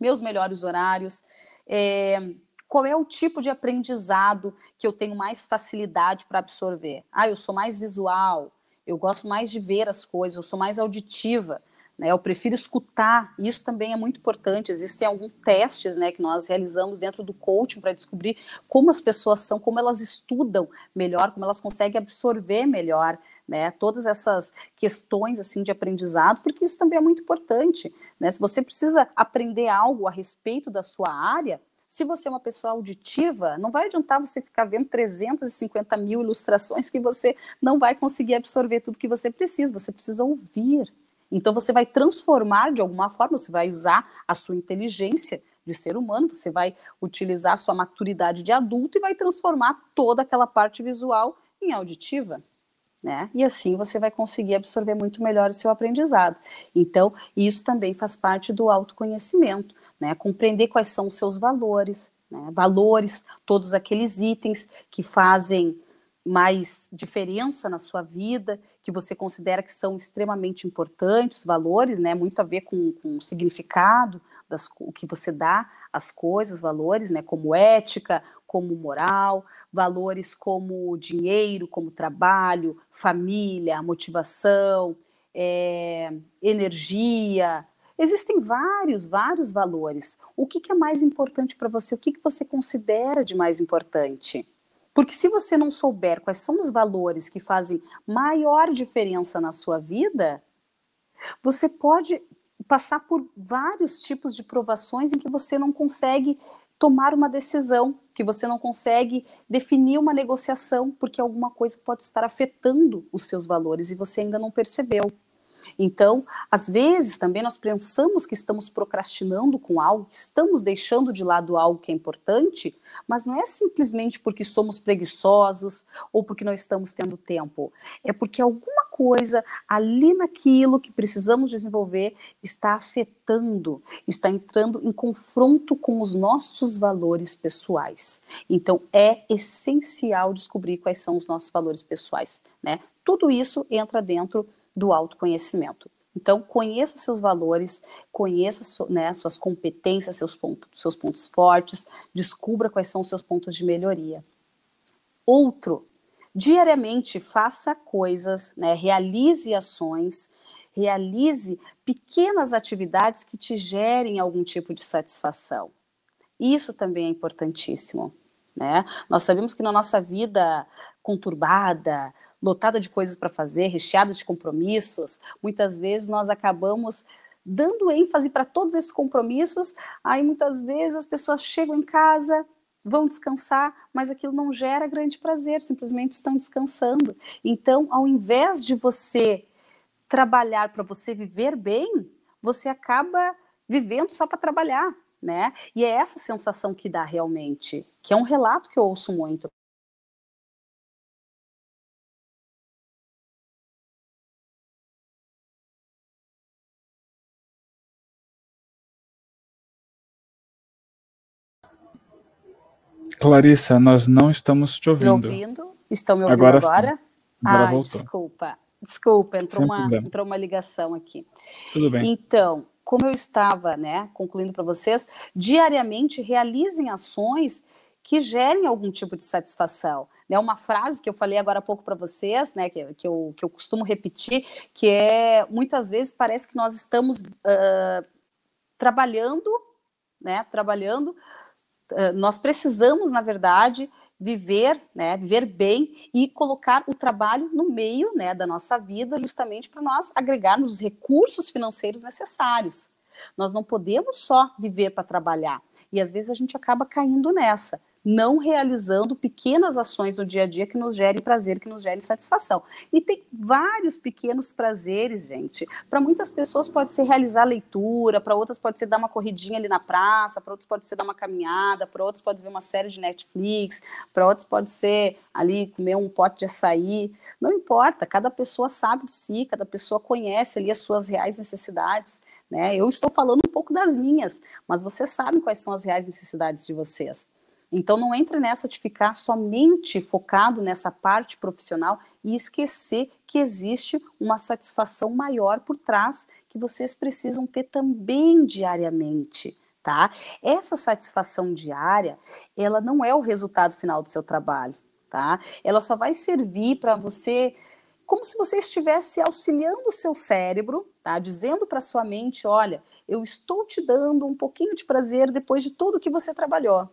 Meus melhores horários, é, qual é o tipo de aprendizado que eu tenho mais facilidade para absorver? Ah, eu sou mais visual, eu gosto mais de ver as coisas, eu sou mais auditiva, né? Eu prefiro escutar. Isso também é muito importante. Existem alguns testes, né, que nós realizamos dentro do coaching para descobrir como as pessoas são, como elas estudam melhor, como elas conseguem absorver melhor, né? Todas essas questões assim de aprendizado, porque isso também é muito importante, né? Se você precisa aprender algo a respeito da sua área, se você é uma pessoa auditiva, não vai adiantar você ficar vendo 350 mil ilustrações que você não vai conseguir absorver tudo que você precisa. Você precisa ouvir. Então você vai transformar de alguma forma, você vai usar a sua inteligência de ser humano, você vai utilizar a sua maturidade de adulto e vai transformar toda aquela parte visual em auditiva. Né? E assim você vai conseguir absorver muito melhor o seu aprendizado. Então, isso também faz parte do autoconhecimento né? Compreender quais são os seus valores, né? valores, todos aqueles itens que fazem mais diferença na sua vida, que você considera que são extremamente importantes, valores, né? Muito a ver com, com o significado das o que você dá às coisas, valores, né? Como ética, como moral, valores como dinheiro, como trabalho, família, motivação, é, energia, Existem vários, vários valores. O que, que é mais importante para você? O que, que você considera de mais importante? Porque se você não souber quais são os valores que fazem maior diferença na sua vida, você pode passar por vários tipos de provações em que você não consegue tomar uma decisão, que você não consegue definir uma negociação, porque alguma coisa pode estar afetando os seus valores e você ainda não percebeu. Então, às vezes também nós pensamos que estamos procrastinando com algo, que estamos deixando de lado algo que é importante, mas não é simplesmente porque somos preguiçosos ou porque não estamos tendo tempo. É porque alguma coisa ali naquilo que precisamos desenvolver está afetando, está entrando em confronto com os nossos valores pessoais. Então, é essencial descobrir quais são os nossos valores pessoais, né? Tudo isso entra dentro do autoconhecimento. Então, conheça seus valores, conheça né, suas competências, seus pontos, seus pontos fortes, descubra quais são os seus pontos de melhoria. Outro, diariamente faça coisas, né, realize ações, realize pequenas atividades que te gerem algum tipo de satisfação. Isso também é importantíssimo. Né? Nós sabemos que na nossa vida conturbada, lotada de coisas para fazer, recheada de compromissos, muitas vezes nós acabamos dando ênfase para todos esses compromissos, aí muitas vezes as pessoas chegam em casa, vão descansar, mas aquilo não gera grande prazer, simplesmente estão descansando. Então, ao invés de você trabalhar para você viver bem, você acaba vivendo só para trabalhar, né? E é essa sensação que dá realmente, que é um relato que eu ouço muito. Clarissa, nós não estamos te ouvindo. Me ouvindo? Estão me ouvindo agora? agora? agora ah, voltou. desculpa. Desculpa, entrou uma, entrou uma ligação aqui. Tudo bem. Então, como eu estava, né, concluindo para vocês, diariamente realizem ações que gerem algum tipo de satisfação. É uma frase que eu falei agora há pouco para vocês, né, que, que, eu, que eu costumo repetir, que é muitas vezes parece que nós estamos uh, trabalhando, né, trabalhando nós precisamos, na verdade, viver, né, viver bem e colocar o trabalho no meio, né, da nossa vida, justamente para nós agregarmos os recursos financeiros necessários. Nós não podemos só viver para trabalhar. E às vezes a gente acaba caindo nessa não realizando pequenas ações no dia a dia que nos gerem prazer, que nos gerem satisfação. E tem vários pequenos prazeres, gente. Para muitas pessoas pode ser realizar leitura, para outras pode ser dar uma corridinha ali na praça, para outros pode ser dar uma caminhada, para outros pode ver uma série de Netflix, para outros pode ser ali comer um pote de açaí. Não importa, cada pessoa sabe de si, cada pessoa conhece ali as suas reais necessidades. Né? Eu estou falando um pouco das minhas, mas vocês sabem quais são as reais necessidades de vocês. Então não entre nessa de ficar somente focado nessa parte profissional e esquecer que existe uma satisfação maior por trás que vocês precisam ter também diariamente, tá? Essa satisfação diária, ela não é o resultado final do seu trabalho, tá? Ela só vai servir para você como se você estivesse auxiliando o seu cérebro, tá? Dizendo para sua mente, olha, eu estou te dando um pouquinho de prazer depois de tudo que você trabalhou.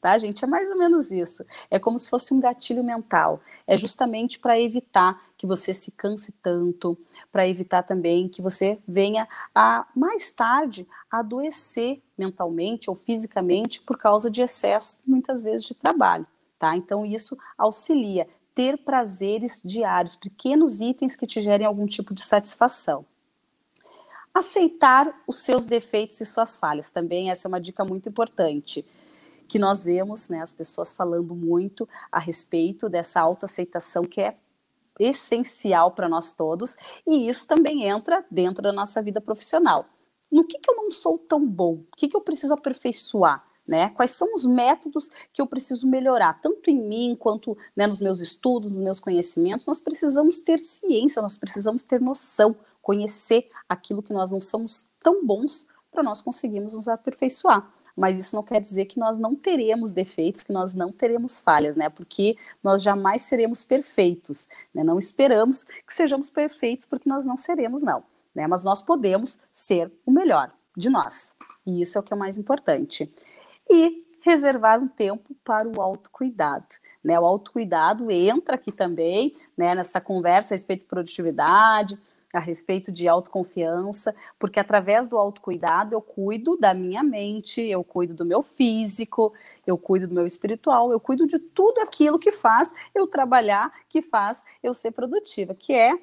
Tá, gente? É mais ou menos isso. É como se fosse um gatilho mental. É justamente para evitar que você se canse tanto, para evitar também que você venha a mais tarde adoecer mentalmente ou fisicamente por causa de excesso, muitas vezes, de trabalho. Tá? Então, isso auxilia ter prazeres diários, pequenos itens que te gerem algum tipo de satisfação. Aceitar os seus defeitos e suas falhas também, essa é uma dica muito importante que nós vemos né, as pessoas falando muito a respeito dessa autoaceitação que é essencial para nós todos, e isso também entra dentro da nossa vida profissional. No que, que eu não sou tão bom? O que, que eu preciso aperfeiçoar? Né? Quais são os métodos que eu preciso melhorar, tanto em mim quanto né, nos meus estudos, nos meus conhecimentos? Nós precisamos ter ciência, nós precisamos ter noção, conhecer aquilo que nós não somos tão bons para nós conseguirmos nos aperfeiçoar mas isso não quer dizer que nós não teremos defeitos, que nós não teremos falhas, né? Porque nós jamais seremos perfeitos, né? Não esperamos que sejamos perfeitos, porque nós não seremos, não, né? Mas nós podemos ser o melhor de nós, e isso é o que é mais importante. E reservar um tempo para o autocuidado. Né, o autocuidado entra aqui também, né, nessa conversa a respeito de produtividade, a respeito de autoconfiança, porque através do autocuidado eu cuido da minha mente, eu cuido do meu físico, eu cuido do meu espiritual, eu cuido de tudo aquilo que faz eu trabalhar, que faz eu ser produtiva, que é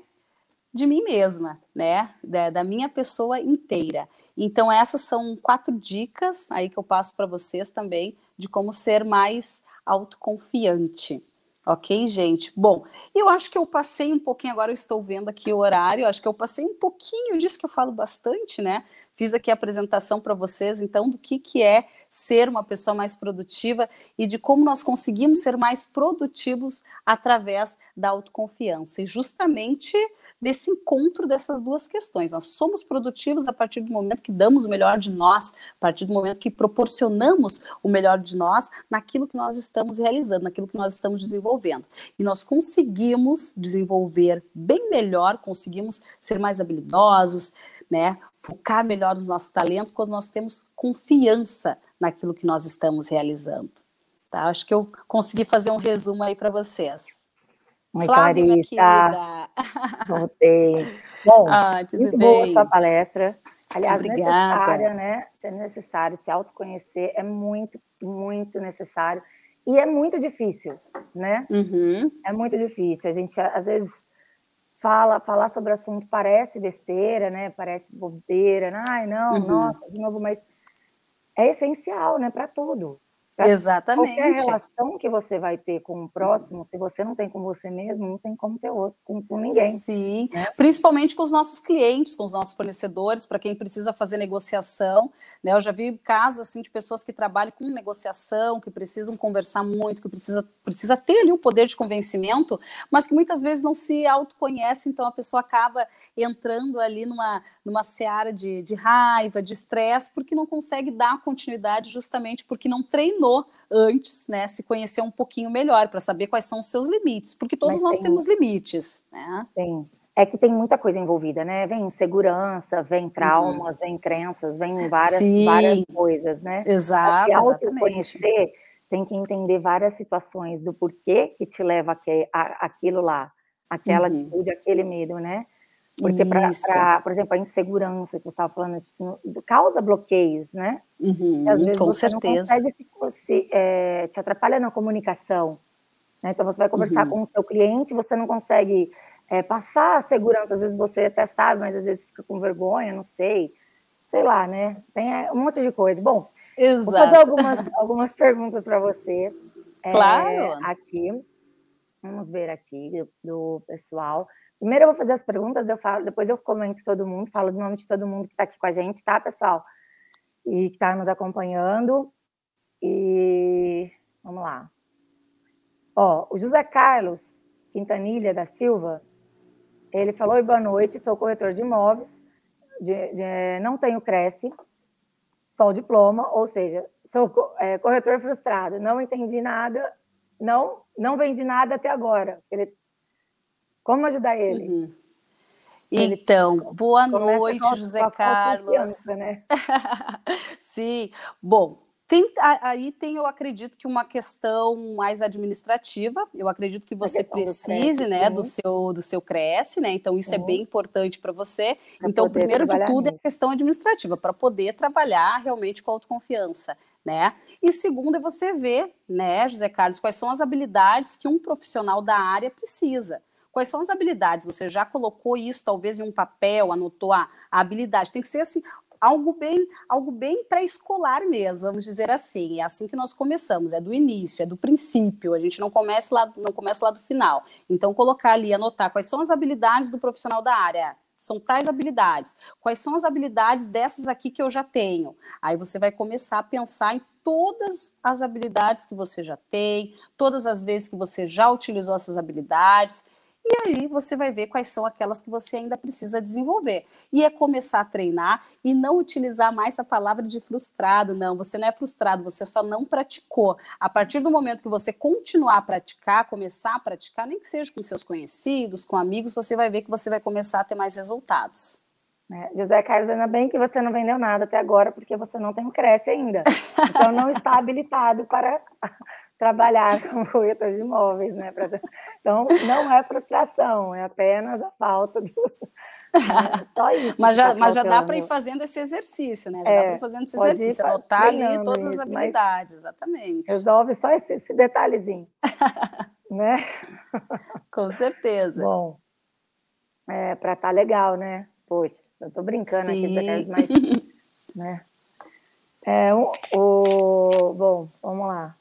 de mim mesma, né? Da, da minha pessoa inteira. Então, essas são quatro dicas aí que eu passo para vocês também de como ser mais autoconfiante. Ok, gente? Bom, eu acho que eu passei um pouquinho, agora eu estou vendo aqui o horário, acho que eu passei um pouquinho disso que eu falo bastante, né? Fiz aqui a apresentação para vocês, então, do que, que é ser uma pessoa mais produtiva e de como nós conseguimos ser mais produtivos através da autoconfiança. E justamente desse encontro dessas duas questões. Nós somos produtivos a partir do momento que damos o melhor de nós, a partir do momento que proporcionamos o melhor de nós naquilo que nós estamos realizando, naquilo que nós estamos desenvolvendo. E nós conseguimos desenvolver bem melhor, conseguimos ser mais habilidosos, né? Focar melhor os nossos talentos quando nós temos confiança naquilo que nós estamos realizando. Tá? Acho que eu consegui fazer um resumo aí para vocês. Oi, Flávia, Clarissa. Voltei. Bom, ah, muito bem. boa a sua palestra. Aliás, Obrigada. necessária, né? É necessário se autoconhecer, é muito, muito necessário. E é muito difícil, né? Uhum. É muito difícil. A gente, às vezes, fala, falar sobre o assunto parece besteira, né? Parece bobeira. Ai, não, uhum. nossa, de novo, mas é essencial, né? Para tudo. Exatamente. Qualquer relação que você vai ter com o próximo, se você não tem com você mesmo, não tem como ter outro, com, com ninguém. Sim, né? principalmente com os nossos clientes, com os nossos fornecedores, para quem precisa fazer negociação. Né? Eu já vi casos assim, de pessoas que trabalham com negociação, que precisam conversar muito, que precisa, precisa ter ali o poder de convencimento, mas que muitas vezes não se autoconhece, então a pessoa acaba entrando ali numa, numa seara de, de raiva, de estresse, porque não consegue dar continuidade justamente porque não treinou antes, né, se conhecer um pouquinho melhor para saber quais são os seus limites, porque todos Mas nós tem, temos limites, né? Tem. É que tem muita coisa envolvida, né? Vem insegurança, vem traumas, uhum. vem crenças, vem várias, várias coisas, né? Exato, e autoconhecer tem que entender várias situações do porquê que te leva a, aquilo lá, aquela uhum. atitude, aquele medo, né? Porque, pra, pra, por exemplo, a insegurança que você estava falando tipo, causa bloqueios, né? Uhum, às vezes com você certeza. não consegue se, se é, te atrapalha na comunicação. Né? Então, você vai conversar uhum. com o seu cliente, você não consegue é, passar a segurança. Às vezes você até sabe, mas às vezes fica com vergonha, não sei. Sei lá, né? Tem é, um monte de coisa. Bom, Exato. vou fazer algumas, algumas perguntas para você. É, claro. Aqui. Vamos ver aqui do pessoal. Primeiro eu vou fazer as perguntas, eu falo, depois eu comento todo mundo, falo do nome de todo mundo que está aqui com a gente, tá, pessoal? E que está nos acompanhando. E vamos lá. Ó, o José Carlos Quintanilha da Silva, ele falou: Oi, boa noite, sou corretor de imóveis, de, de, não tenho Cresce, só o diploma, ou seja, sou é, corretor frustrado, não entendi nada, não, não vendi nada até agora. Ele Como ajudar ele? Uhum. Então, boa noite, José Carlos. Né? Sim, bom, tem, aí tem, eu acredito que uma questão mais administrativa. Eu acredito que você precise, do né, do seu do seu cresce, né? Então isso é bem importante para você. Pra então, primeiro de tudo nisso. é a questão administrativa para poder trabalhar realmente com autoconfiança, né? E segundo é você ver, né, José Carlos, quais são as habilidades que um profissional da área precisa. Quais são as habilidades? Você já colocou isso talvez em um papel, anotou a, a habilidade. Tem que ser assim, algo bem, algo bem pré-escolar mesmo, vamos dizer assim. É assim que nós começamos, é do início, é do princípio. A gente não começa lá, não começa lá do final. Então colocar ali, anotar quais são as habilidades do profissional da área. São tais habilidades. Quais são as habilidades dessas aqui que eu já tenho? Aí você vai começar a pensar em todas as habilidades que você já tem, todas as vezes que você já utilizou essas habilidades e aí você vai ver quais são aquelas que você ainda precisa desenvolver. E é começar a treinar e não utilizar mais a palavra de frustrado. Não, você não é frustrado, você só não praticou. A partir do momento que você continuar a praticar, começar a praticar, nem que seja com seus conhecidos, com amigos, você vai ver que você vai começar a ter mais resultados. É, José Carlos, ainda bem que você não vendeu nada até agora, porque você não tem um Cresce ainda. Então não está habilitado para trabalhar com corretor de imóveis, né? Então, não é frustração, é apenas a falta do. Né? Só isso. mas já, tá mas já dá para ir fazendo esse exercício, né? Já é, dá para ir fazendo esse exercício, anotar ali todas as habilidades, exatamente. Resolve só esse, esse detalhezinho, né? Com certeza. Bom, é, para estar tá legal, né? Poxa, eu estou brincando Sim. aqui, mas, né? É, o, o, bom, vamos lá.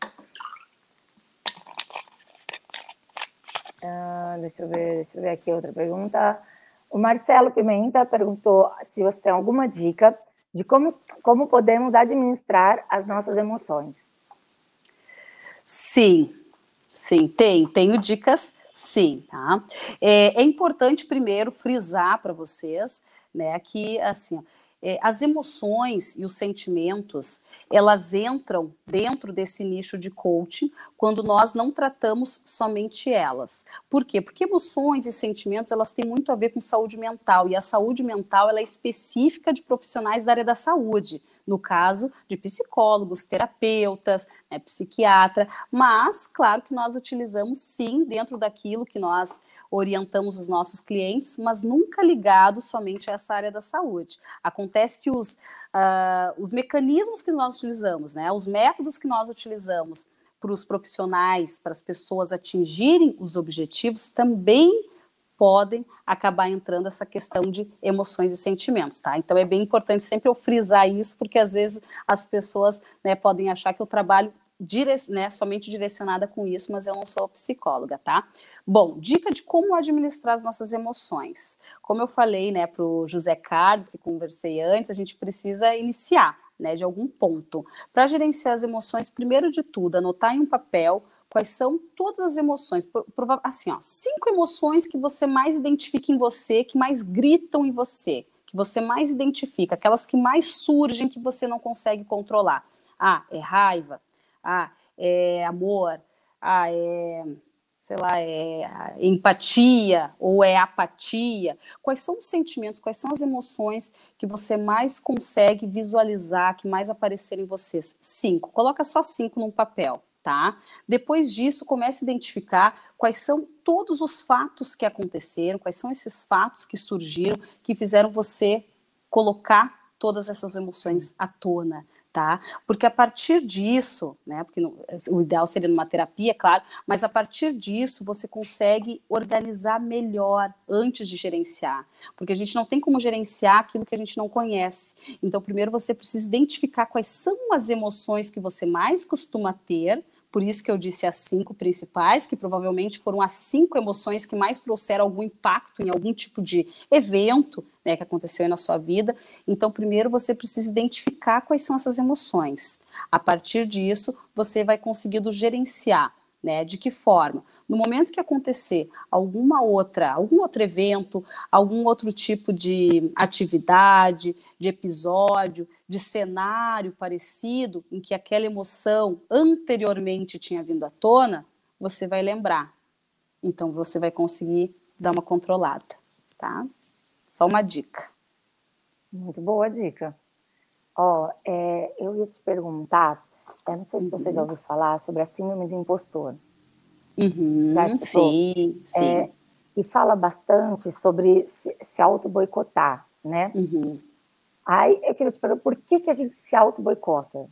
Ah, deixa eu ver, deixa eu ver aqui outra pergunta. O Marcelo Pimenta perguntou se você tem alguma dica de como, como podemos administrar as nossas emoções. Sim, sim, tenho, tenho dicas, sim, tá? É, é importante primeiro frisar para vocês, né, que assim, é, as emoções e os sentimentos, elas entram dentro desse nicho de coaching quando nós não tratamos somente elas. Por quê? Porque emoções e sentimentos, elas têm muito a ver com saúde mental, e a saúde mental, ela é específica de profissionais da área da saúde, no caso de psicólogos, terapeutas, né, psiquiatra, mas, claro que nós utilizamos sim dentro daquilo que nós orientamos os nossos clientes, mas nunca ligado somente a essa área da saúde. Acontece que os, uh, os mecanismos que nós utilizamos, né, os métodos que nós utilizamos para os profissionais, para as pessoas atingirem os objetivos, também podem acabar entrando essa questão de emoções e sentimentos, tá? Então é bem importante sempre eu frisar isso, porque às vezes as pessoas né, podem achar que eu trabalho dire né, somente direcionada com isso, mas eu não sou psicóloga, tá? Bom, dica de como administrar as nossas emoções. Como eu falei, né, para o José Carlos, que conversei antes, a gente precisa iniciar, né, de algum ponto. Para gerenciar as emoções, primeiro de tudo, anotar em um papel quais são todas as emoções, assim, ó, cinco emoções que você mais identifica em você, que mais gritam em você, que você mais identifica, aquelas que mais surgem que você não consegue controlar. Ah, é raiva, ah, é amor, ah, é, sei lá, é empatia ou é apatia. Quais são os sentimentos, quais são as emoções que você mais consegue visualizar, que mais aparecerem em vocês? Cinco. Coloca só cinco num papel. Tá? Depois disso, comece a identificar quais são todos os fatos que aconteceram, quais são esses fatos que surgiram, que fizeram você colocar todas essas emoções à tona tá? Porque a partir disso, né, porque o ideal seria numa terapia, claro, mas a partir disso você consegue organizar melhor antes de gerenciar, porque a gente não tem como gerenciar aquilo que a gente não conhece. Então, primeiro você precisa identificar quais são as emoções que você mais costuma ter, por isso que eu disse as cinco principais, que provavelmente foram as cinco emoções que mais trouxeram algum impacto em algum tipo de evento né, que aconteceu na sua vida. Então, primeiro você precisa identificar quais são essas emoções. A partir disso, você vai conseguindo gerenciar. Né, de que forma? No momento que acontecer alguma outra, algum outro evento, algum outro tipo de atividade, de episódio, de cenário parecido em que aquela emoção anteriormente tinha vindo à tona, você vai lembrar. Então você vai conseguir dar uma controlada, tá? Só uma dica. Muito boa dica. Ó, é, eu ia te perguntar, eu não sei se você uhum. já ouviu falar sobre a síndrome do impostor. Uhum, sim, sim. É, e fala bastante sobre se, se auto-boicotar, né? Uhum. Aí eu queria te perguntar, por que, que a gente se auto-boicota?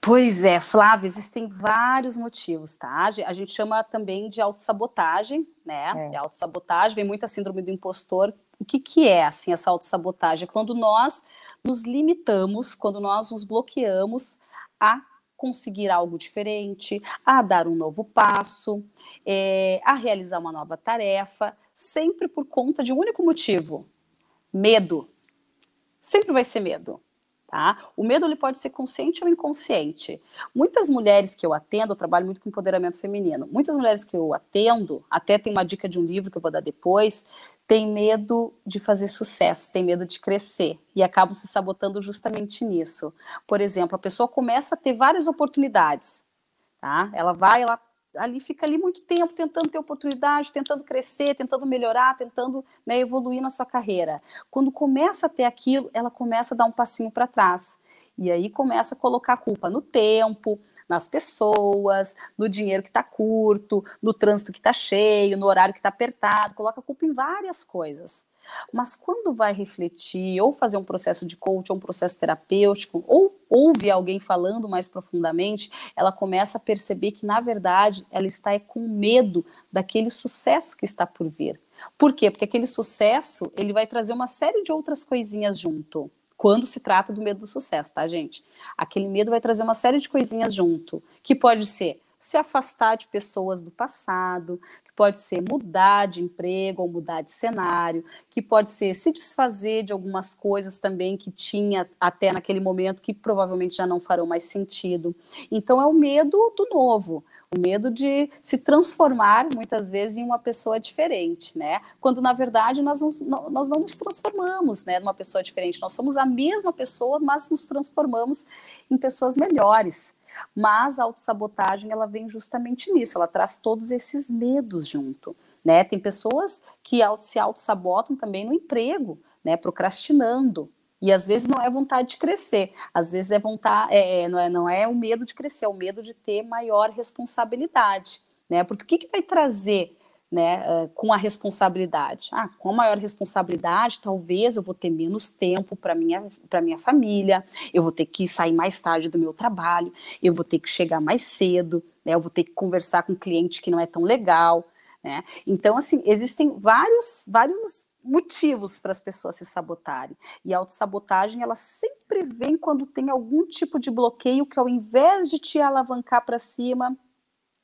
Pois é, Flávia, existem vários motivos, tá? A gente chama também de autossabotagem, né? É. Autossabotagem, vem muita síndrome do impostor. O que, que é, assim, essa autossabotagem? É quando nós nos limitamos, quando nós nos bloqueamos a conseguir algo diferente, a dar um novo passo, é, a realizar uma nova tarefa, sempre por conta de um único motivo: medo. Sempre vai ser medo. Tá? O medo ele pode ser consciente ou inconsciente. Muitas mulheres que eu atendo, eu trabalho muito com empoderamento feminino. Muitas mulheres que eu atendo, até tem uma dica de um livro que eu vou dar depois, tem medo de fazer sucesso, tem medo de crescer e acabam se sabotando justamente nisso. Por exemplo, a pessoa começa a ter várias oportunidades, tá? Ela vai, ela ali fica ali muito tempo tentando ter oportunidade, tentando crescer, tentando melhorar, tentando né, evoluir na sua carreira. Quando começa a ter aquilo, ela começa a dar um passinho para trás. E aí começa a colocar a culpa no tempo, nas pessoas, no dinheiro que está curto, no trânsito que está cheio, no horário que está apertado, coloca a culpa em várias coisas. Mas quando vai refletir, ou fazer um processo de coach, ou um processo terapêutico, ou ouve alguém falando mais profundamente, ela começa a perceber que, na verdade, ela está com medo daquele sucesso que está por vir. Por quê? Porque aquele sucesso, ele vai trazer uma série de outras coisinhas junto quando se trata do medo do sucesso, tá, gente? Aquele medo vai trazer uma série de coisinhas junto, que pode ser se afastar de pessoas do passado, pode ser mudar de emprego ou mudar de cenário, que pode ser se desfazer de algumas coisas também que tinha até naquele momento que provavelmente já não farão mais sentido. Então é o medo do novo o medo de se transformar muitas vezes em uma pessoa diferente, né? Quando na verdade nós não, nós não nos transformamos, né, numa pessoa diferente. Nós somos a mesma pessoa, mas nos transformamos em pessoas melhores. Mas a autossabotagem ela vem justamente nisso, ela traz todos esses medos junto, né? Tem pessoas que se auto-sabotam também no emprego, né, procrastinando, e às vezes não é vontade de crescer, às vezes é vontade, é, é, não, é, não é o medo de crescer, é o medo de ter maior responsabilidade, né? Porque o que, que vai trazer né, com a responsabilidade? Ah, com a maior responsabilidade, talvez eu vou ter menos tempo para minha para minha família, eu vou ter que sair mais tarde do meu trabalho, eu vou ter que chegar mais cedo, né? Eu vou ter que conversar com um cliente que não é tão legal, né? Então, assim, existem vários vários motivos para as pessoas se sabotarem. E a autossabotagem, ela sempre vem quando tem algum tipo de bloqueio que ao invés de te alavancar para cima,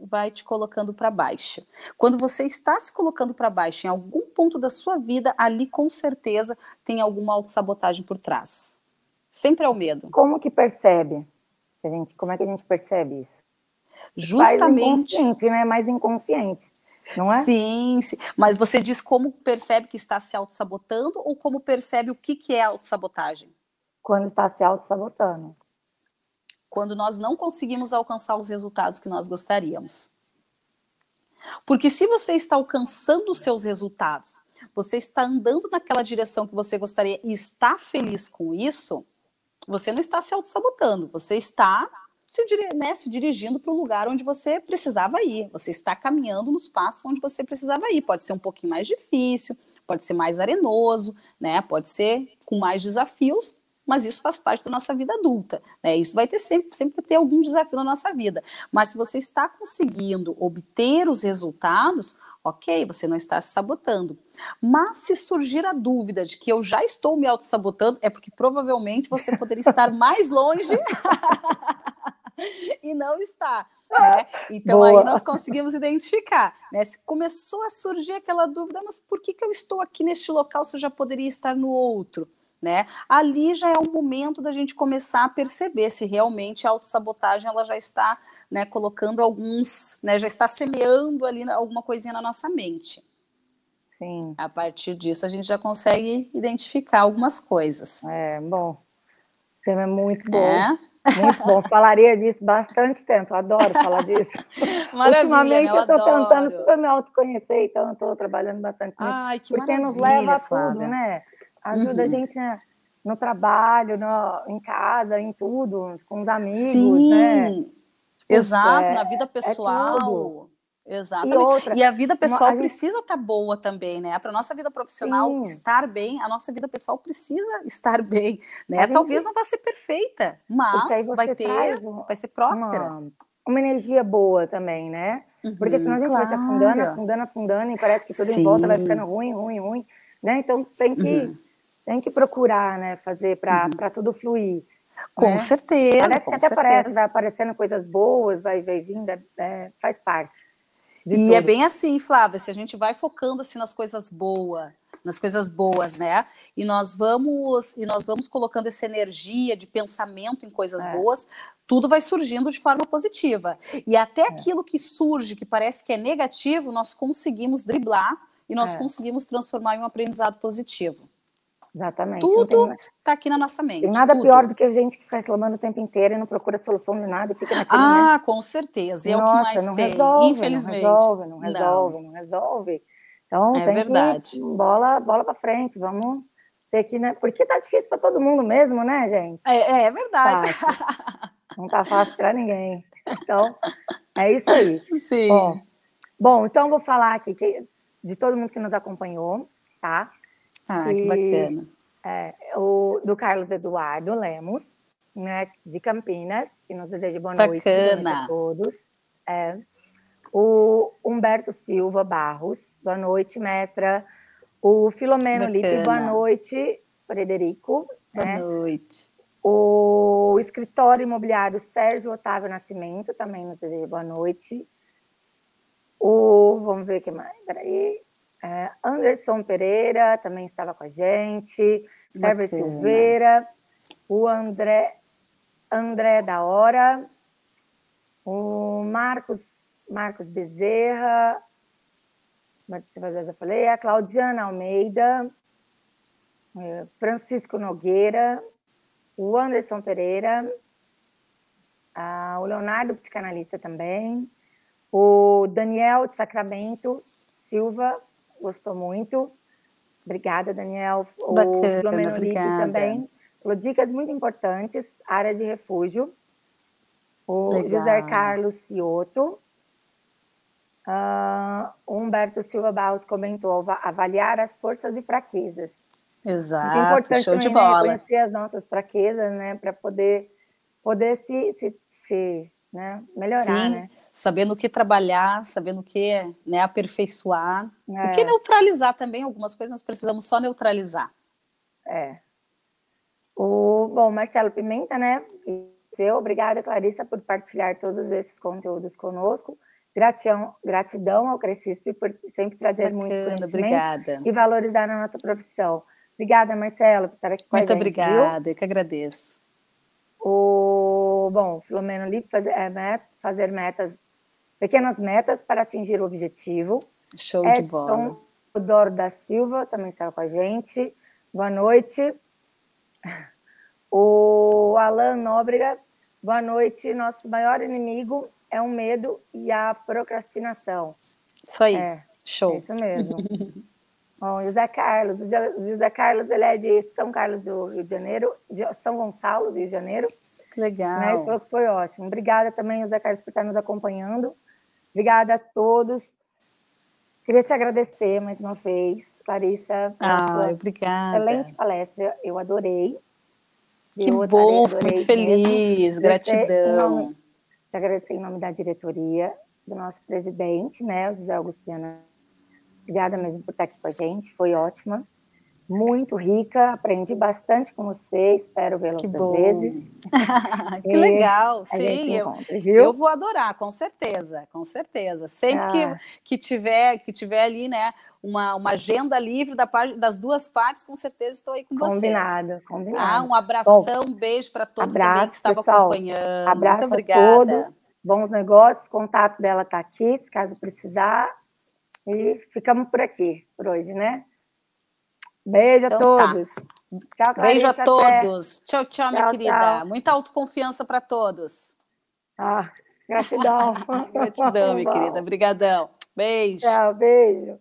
vai te colocando para baixo. Quando você está se colocando para baixo em algum ponto da sua vida, ali com certeza tem alguma autossabotagem por trás. Sempre é o medo. Como que percebe? Gente, como é que a gente percebe isso? Justamente. Mais inconsciente, né? Mais inconsciente não é? Sim, sim. Mas você diz como percebe que está se auto-sabotando ou como percebe o que, que é autossabotagem? Quando está se auto-sabotando. Quando nós não conseguimos alcançar os resultados que nós gostaríamos. Porque se você está alcançando os seus resultados, você está andando naquela direção que você gostaria e está feliz com isso, você não está se auto-sabotando, você está se, né, se dirigindo para o lugar onde você precisava ir. Você está caminhando nos passos onde você precisava ir. Pode ser um pouquinho mais difícil, pode ser mais arenoso, né? Pode ser com mais desafios, mas isso faz parte da nossa vida adulta. Né? Isso vai ter sempre, sempre ter algum desafio na nossa vida. Mas se você está conseguindo obter os resultados, ok, você não está se sabotando. Mas se surgir a dúvida de que eu já estou me auto-sabotando, é porque provavelmente você poderia estar mais longe e não está. Né? Então Boa. aí nós conseguimos identificar. Né? Se começou a surgir aquela dúvida, mas por que, que eu estou aqui neste local se eu já poderia estar no outro? Né? Ali já é o momento da gente começar a perceber se realmente a autossabotagem ela já está né, colocando alguns, né, já está semeando ali alguma coisinha na nossa mente. Sim. A partir disso a gente já consegue identificar algumas coisas. É, bom. Tema é muito bom. É. Muito bom, falaria disso bastante tempo, adoro falar disso. Ultimamente né? eu estou tentando super me autoconhecer, então estou trabalhando bastante com Ai, isso, porque nos leva a tudo, né? Ajuda uhum. a gente né, no trabalho, no, em casa, em tudo, com os amigos, Sim. né? Tipo, Exato, é, na vida é pessoal. É Exatamente. E, outra, e, a vida pessoal a precisa estar tá boa também, né? Para nossa vida profissional Sim. estar bem, a nossa vida pessoal precisa estar bem, né? Gente... Talvez não vá ser perfeita, mas vai ter, vai ser próspera. Uma, uma, energia boa também, né? Uhum, Porque senão a gente claro. vai se afundando, afundando, afundando e parece que tudo Sim. em volta vai ficando ruim, ruim, ruim, né? Então tem que uhum. Tem que procurar, né? Fazer para uhum. tudo fluir. Com né? certeza. Parece com que até certeza. parece, vai aparecendo coisas boas, vai, vai vindo, é, é faz parte. e tudo. é bem assim, Flávia, se a gente vai focando assim nas coisas boas, nas coisas boas, né? E nós vamos e nós vamos colocando essa energia de pensamento em coisas é. boas, tudo vai surgindo de forma positiva. E até é. aquilo que surge, que parece que é negativo, nós conseguimos driblar e nós é. conseguimos transformar em um aprendizado positivo. Exatamente. Tudo está aqui na nossa mente. Tem nada tudo. pior do que a gente que fica reclamando o tempo inteiro e não procura solução de nada e fica naquele Ah, com certeza. E é o que mais não tem, resolve, infelizmente. Não resolve, não resolve, não, não resolve. Então, é tem verdade. que bola, bola para frente, vamos ter que, né? Porque tá difícil para todo mundo mesmo, né, gente? É, é verdade. Fácil. não tá fácil para ninguém. Então, é isso aí. Sim. Bom, bom, então vou falar aqui que, de todo mundo que nos acompanhou, tá? Ah, que bacana. É, o, do Carlos Eduardo Lemos, né, de Campinas, que nos deseja boa noite, boa noite a todos. É, o Humberto Silva Barros, boa noite, mestra. O Filomeno Lipe, boa noite, Frederico. Boa né? noite. O escritório imobiliário Sérgio Otávio Nascimento também nos deseja boa noite. O, vamos ver o que mais, peraí. É, Anderson Pereira também estava com a gente, Herbert Silveira, o André, André da Hora, o Marcos, Marcos Bezerra, já falei, a Claudiana Almeida, é, Francisco Nogueira, o Anderson Pereira, o Leonardo, psicanalista também, o Daniel de Sacramento Silva, gostou muito. Obrigada, Daniel. Bacana, o Flamengo também falou dicas muito importantes, área de refúgio. O Legal. José Carlos Cioto. Uh, Humberto Silva Barros comentou avaliar as forças e fraquezas. Exato, muito importante show de né, bola. conhecer as nossas fraquezas, né, para poder, poder se, se, se né? Melhorar, Sim, né? sabendo o que trabalhar, sabendo o que né, aperfeiçoar, é. o que neutralizar também, algumas coisas nós precisamos só neutralizar. É. O, bom, Marcelo Pimenta, né? Eu, obrigada, Clarissa, por partilhar todos esses conteúdos conosco. Gratidão, gratidão ao Crescisp por sempre trazer Bacana, muito conhecimento obrigada. e valorizar a nossa profissão. Obrigada, Marcelo, por estar aqui com muito a gente. Muito obrigada, viu? eu que agradeço. O, bom, Filomeno Lipe, fazer, é, fazer metas, pequenas metas para atingir o objetivo. Show Edson de bola. Doro da Silva também estava com a gente. Boa noite. O Alan Nóbrega, boa noite. Nosso maior inimigo é o medo e a procrastinação. Isso aí. É, Show. É isso mesmo. Bom, José Carlos, o José Carlos, ele é de São Carlos do Rio de Janeiro, de São Gonçalo, do Rio de Janeiro. Legal. Né? Que foi ótimo. Obrigada também, José Carlos, por estar nos acompanhando. Obrigada a todos. Queria te agradecer mais uma vez, Clarissa. Ah, obrigada. Excelente palestra, eu adorei. Que eu bom, adorei, muito feliz, mesmo. gratidão. Nome, te agradecer em nome da diretoria, do nosso presidente, né, o José Augusto Viana Obrigada mesmo por estar aqui com a gente, foi ótima. Muito rica, aprendi bastante com você, espero vê-la outras bom. vezes. que legal, sim, eu, eu vou adorar, com certeza, com certeza. Sempre ah. que, que, tiver, que tiver ali, né, uma, uma agenda livre da das duas partes, com certeza estou aí com combinado, vocês. Combinado, ah, Um abração, um beijo para todos abraço, também que estavam pessoal, acompanhando. Abraço Muito obrigada. a todos, bons negócios, contato dela está aqui, se caso precisar, e ficamos por aqui por hoje, né? Beijo então, a todos. Tá. Tchau, Clarissa, Beijo a todos. Até. Tchau, tchau, minha querida. Tchau. Muita autoconfiança para todos. Ah, gratidão. gratidão, minha querida. Obrigadão. Beijo. Tchau, beijo.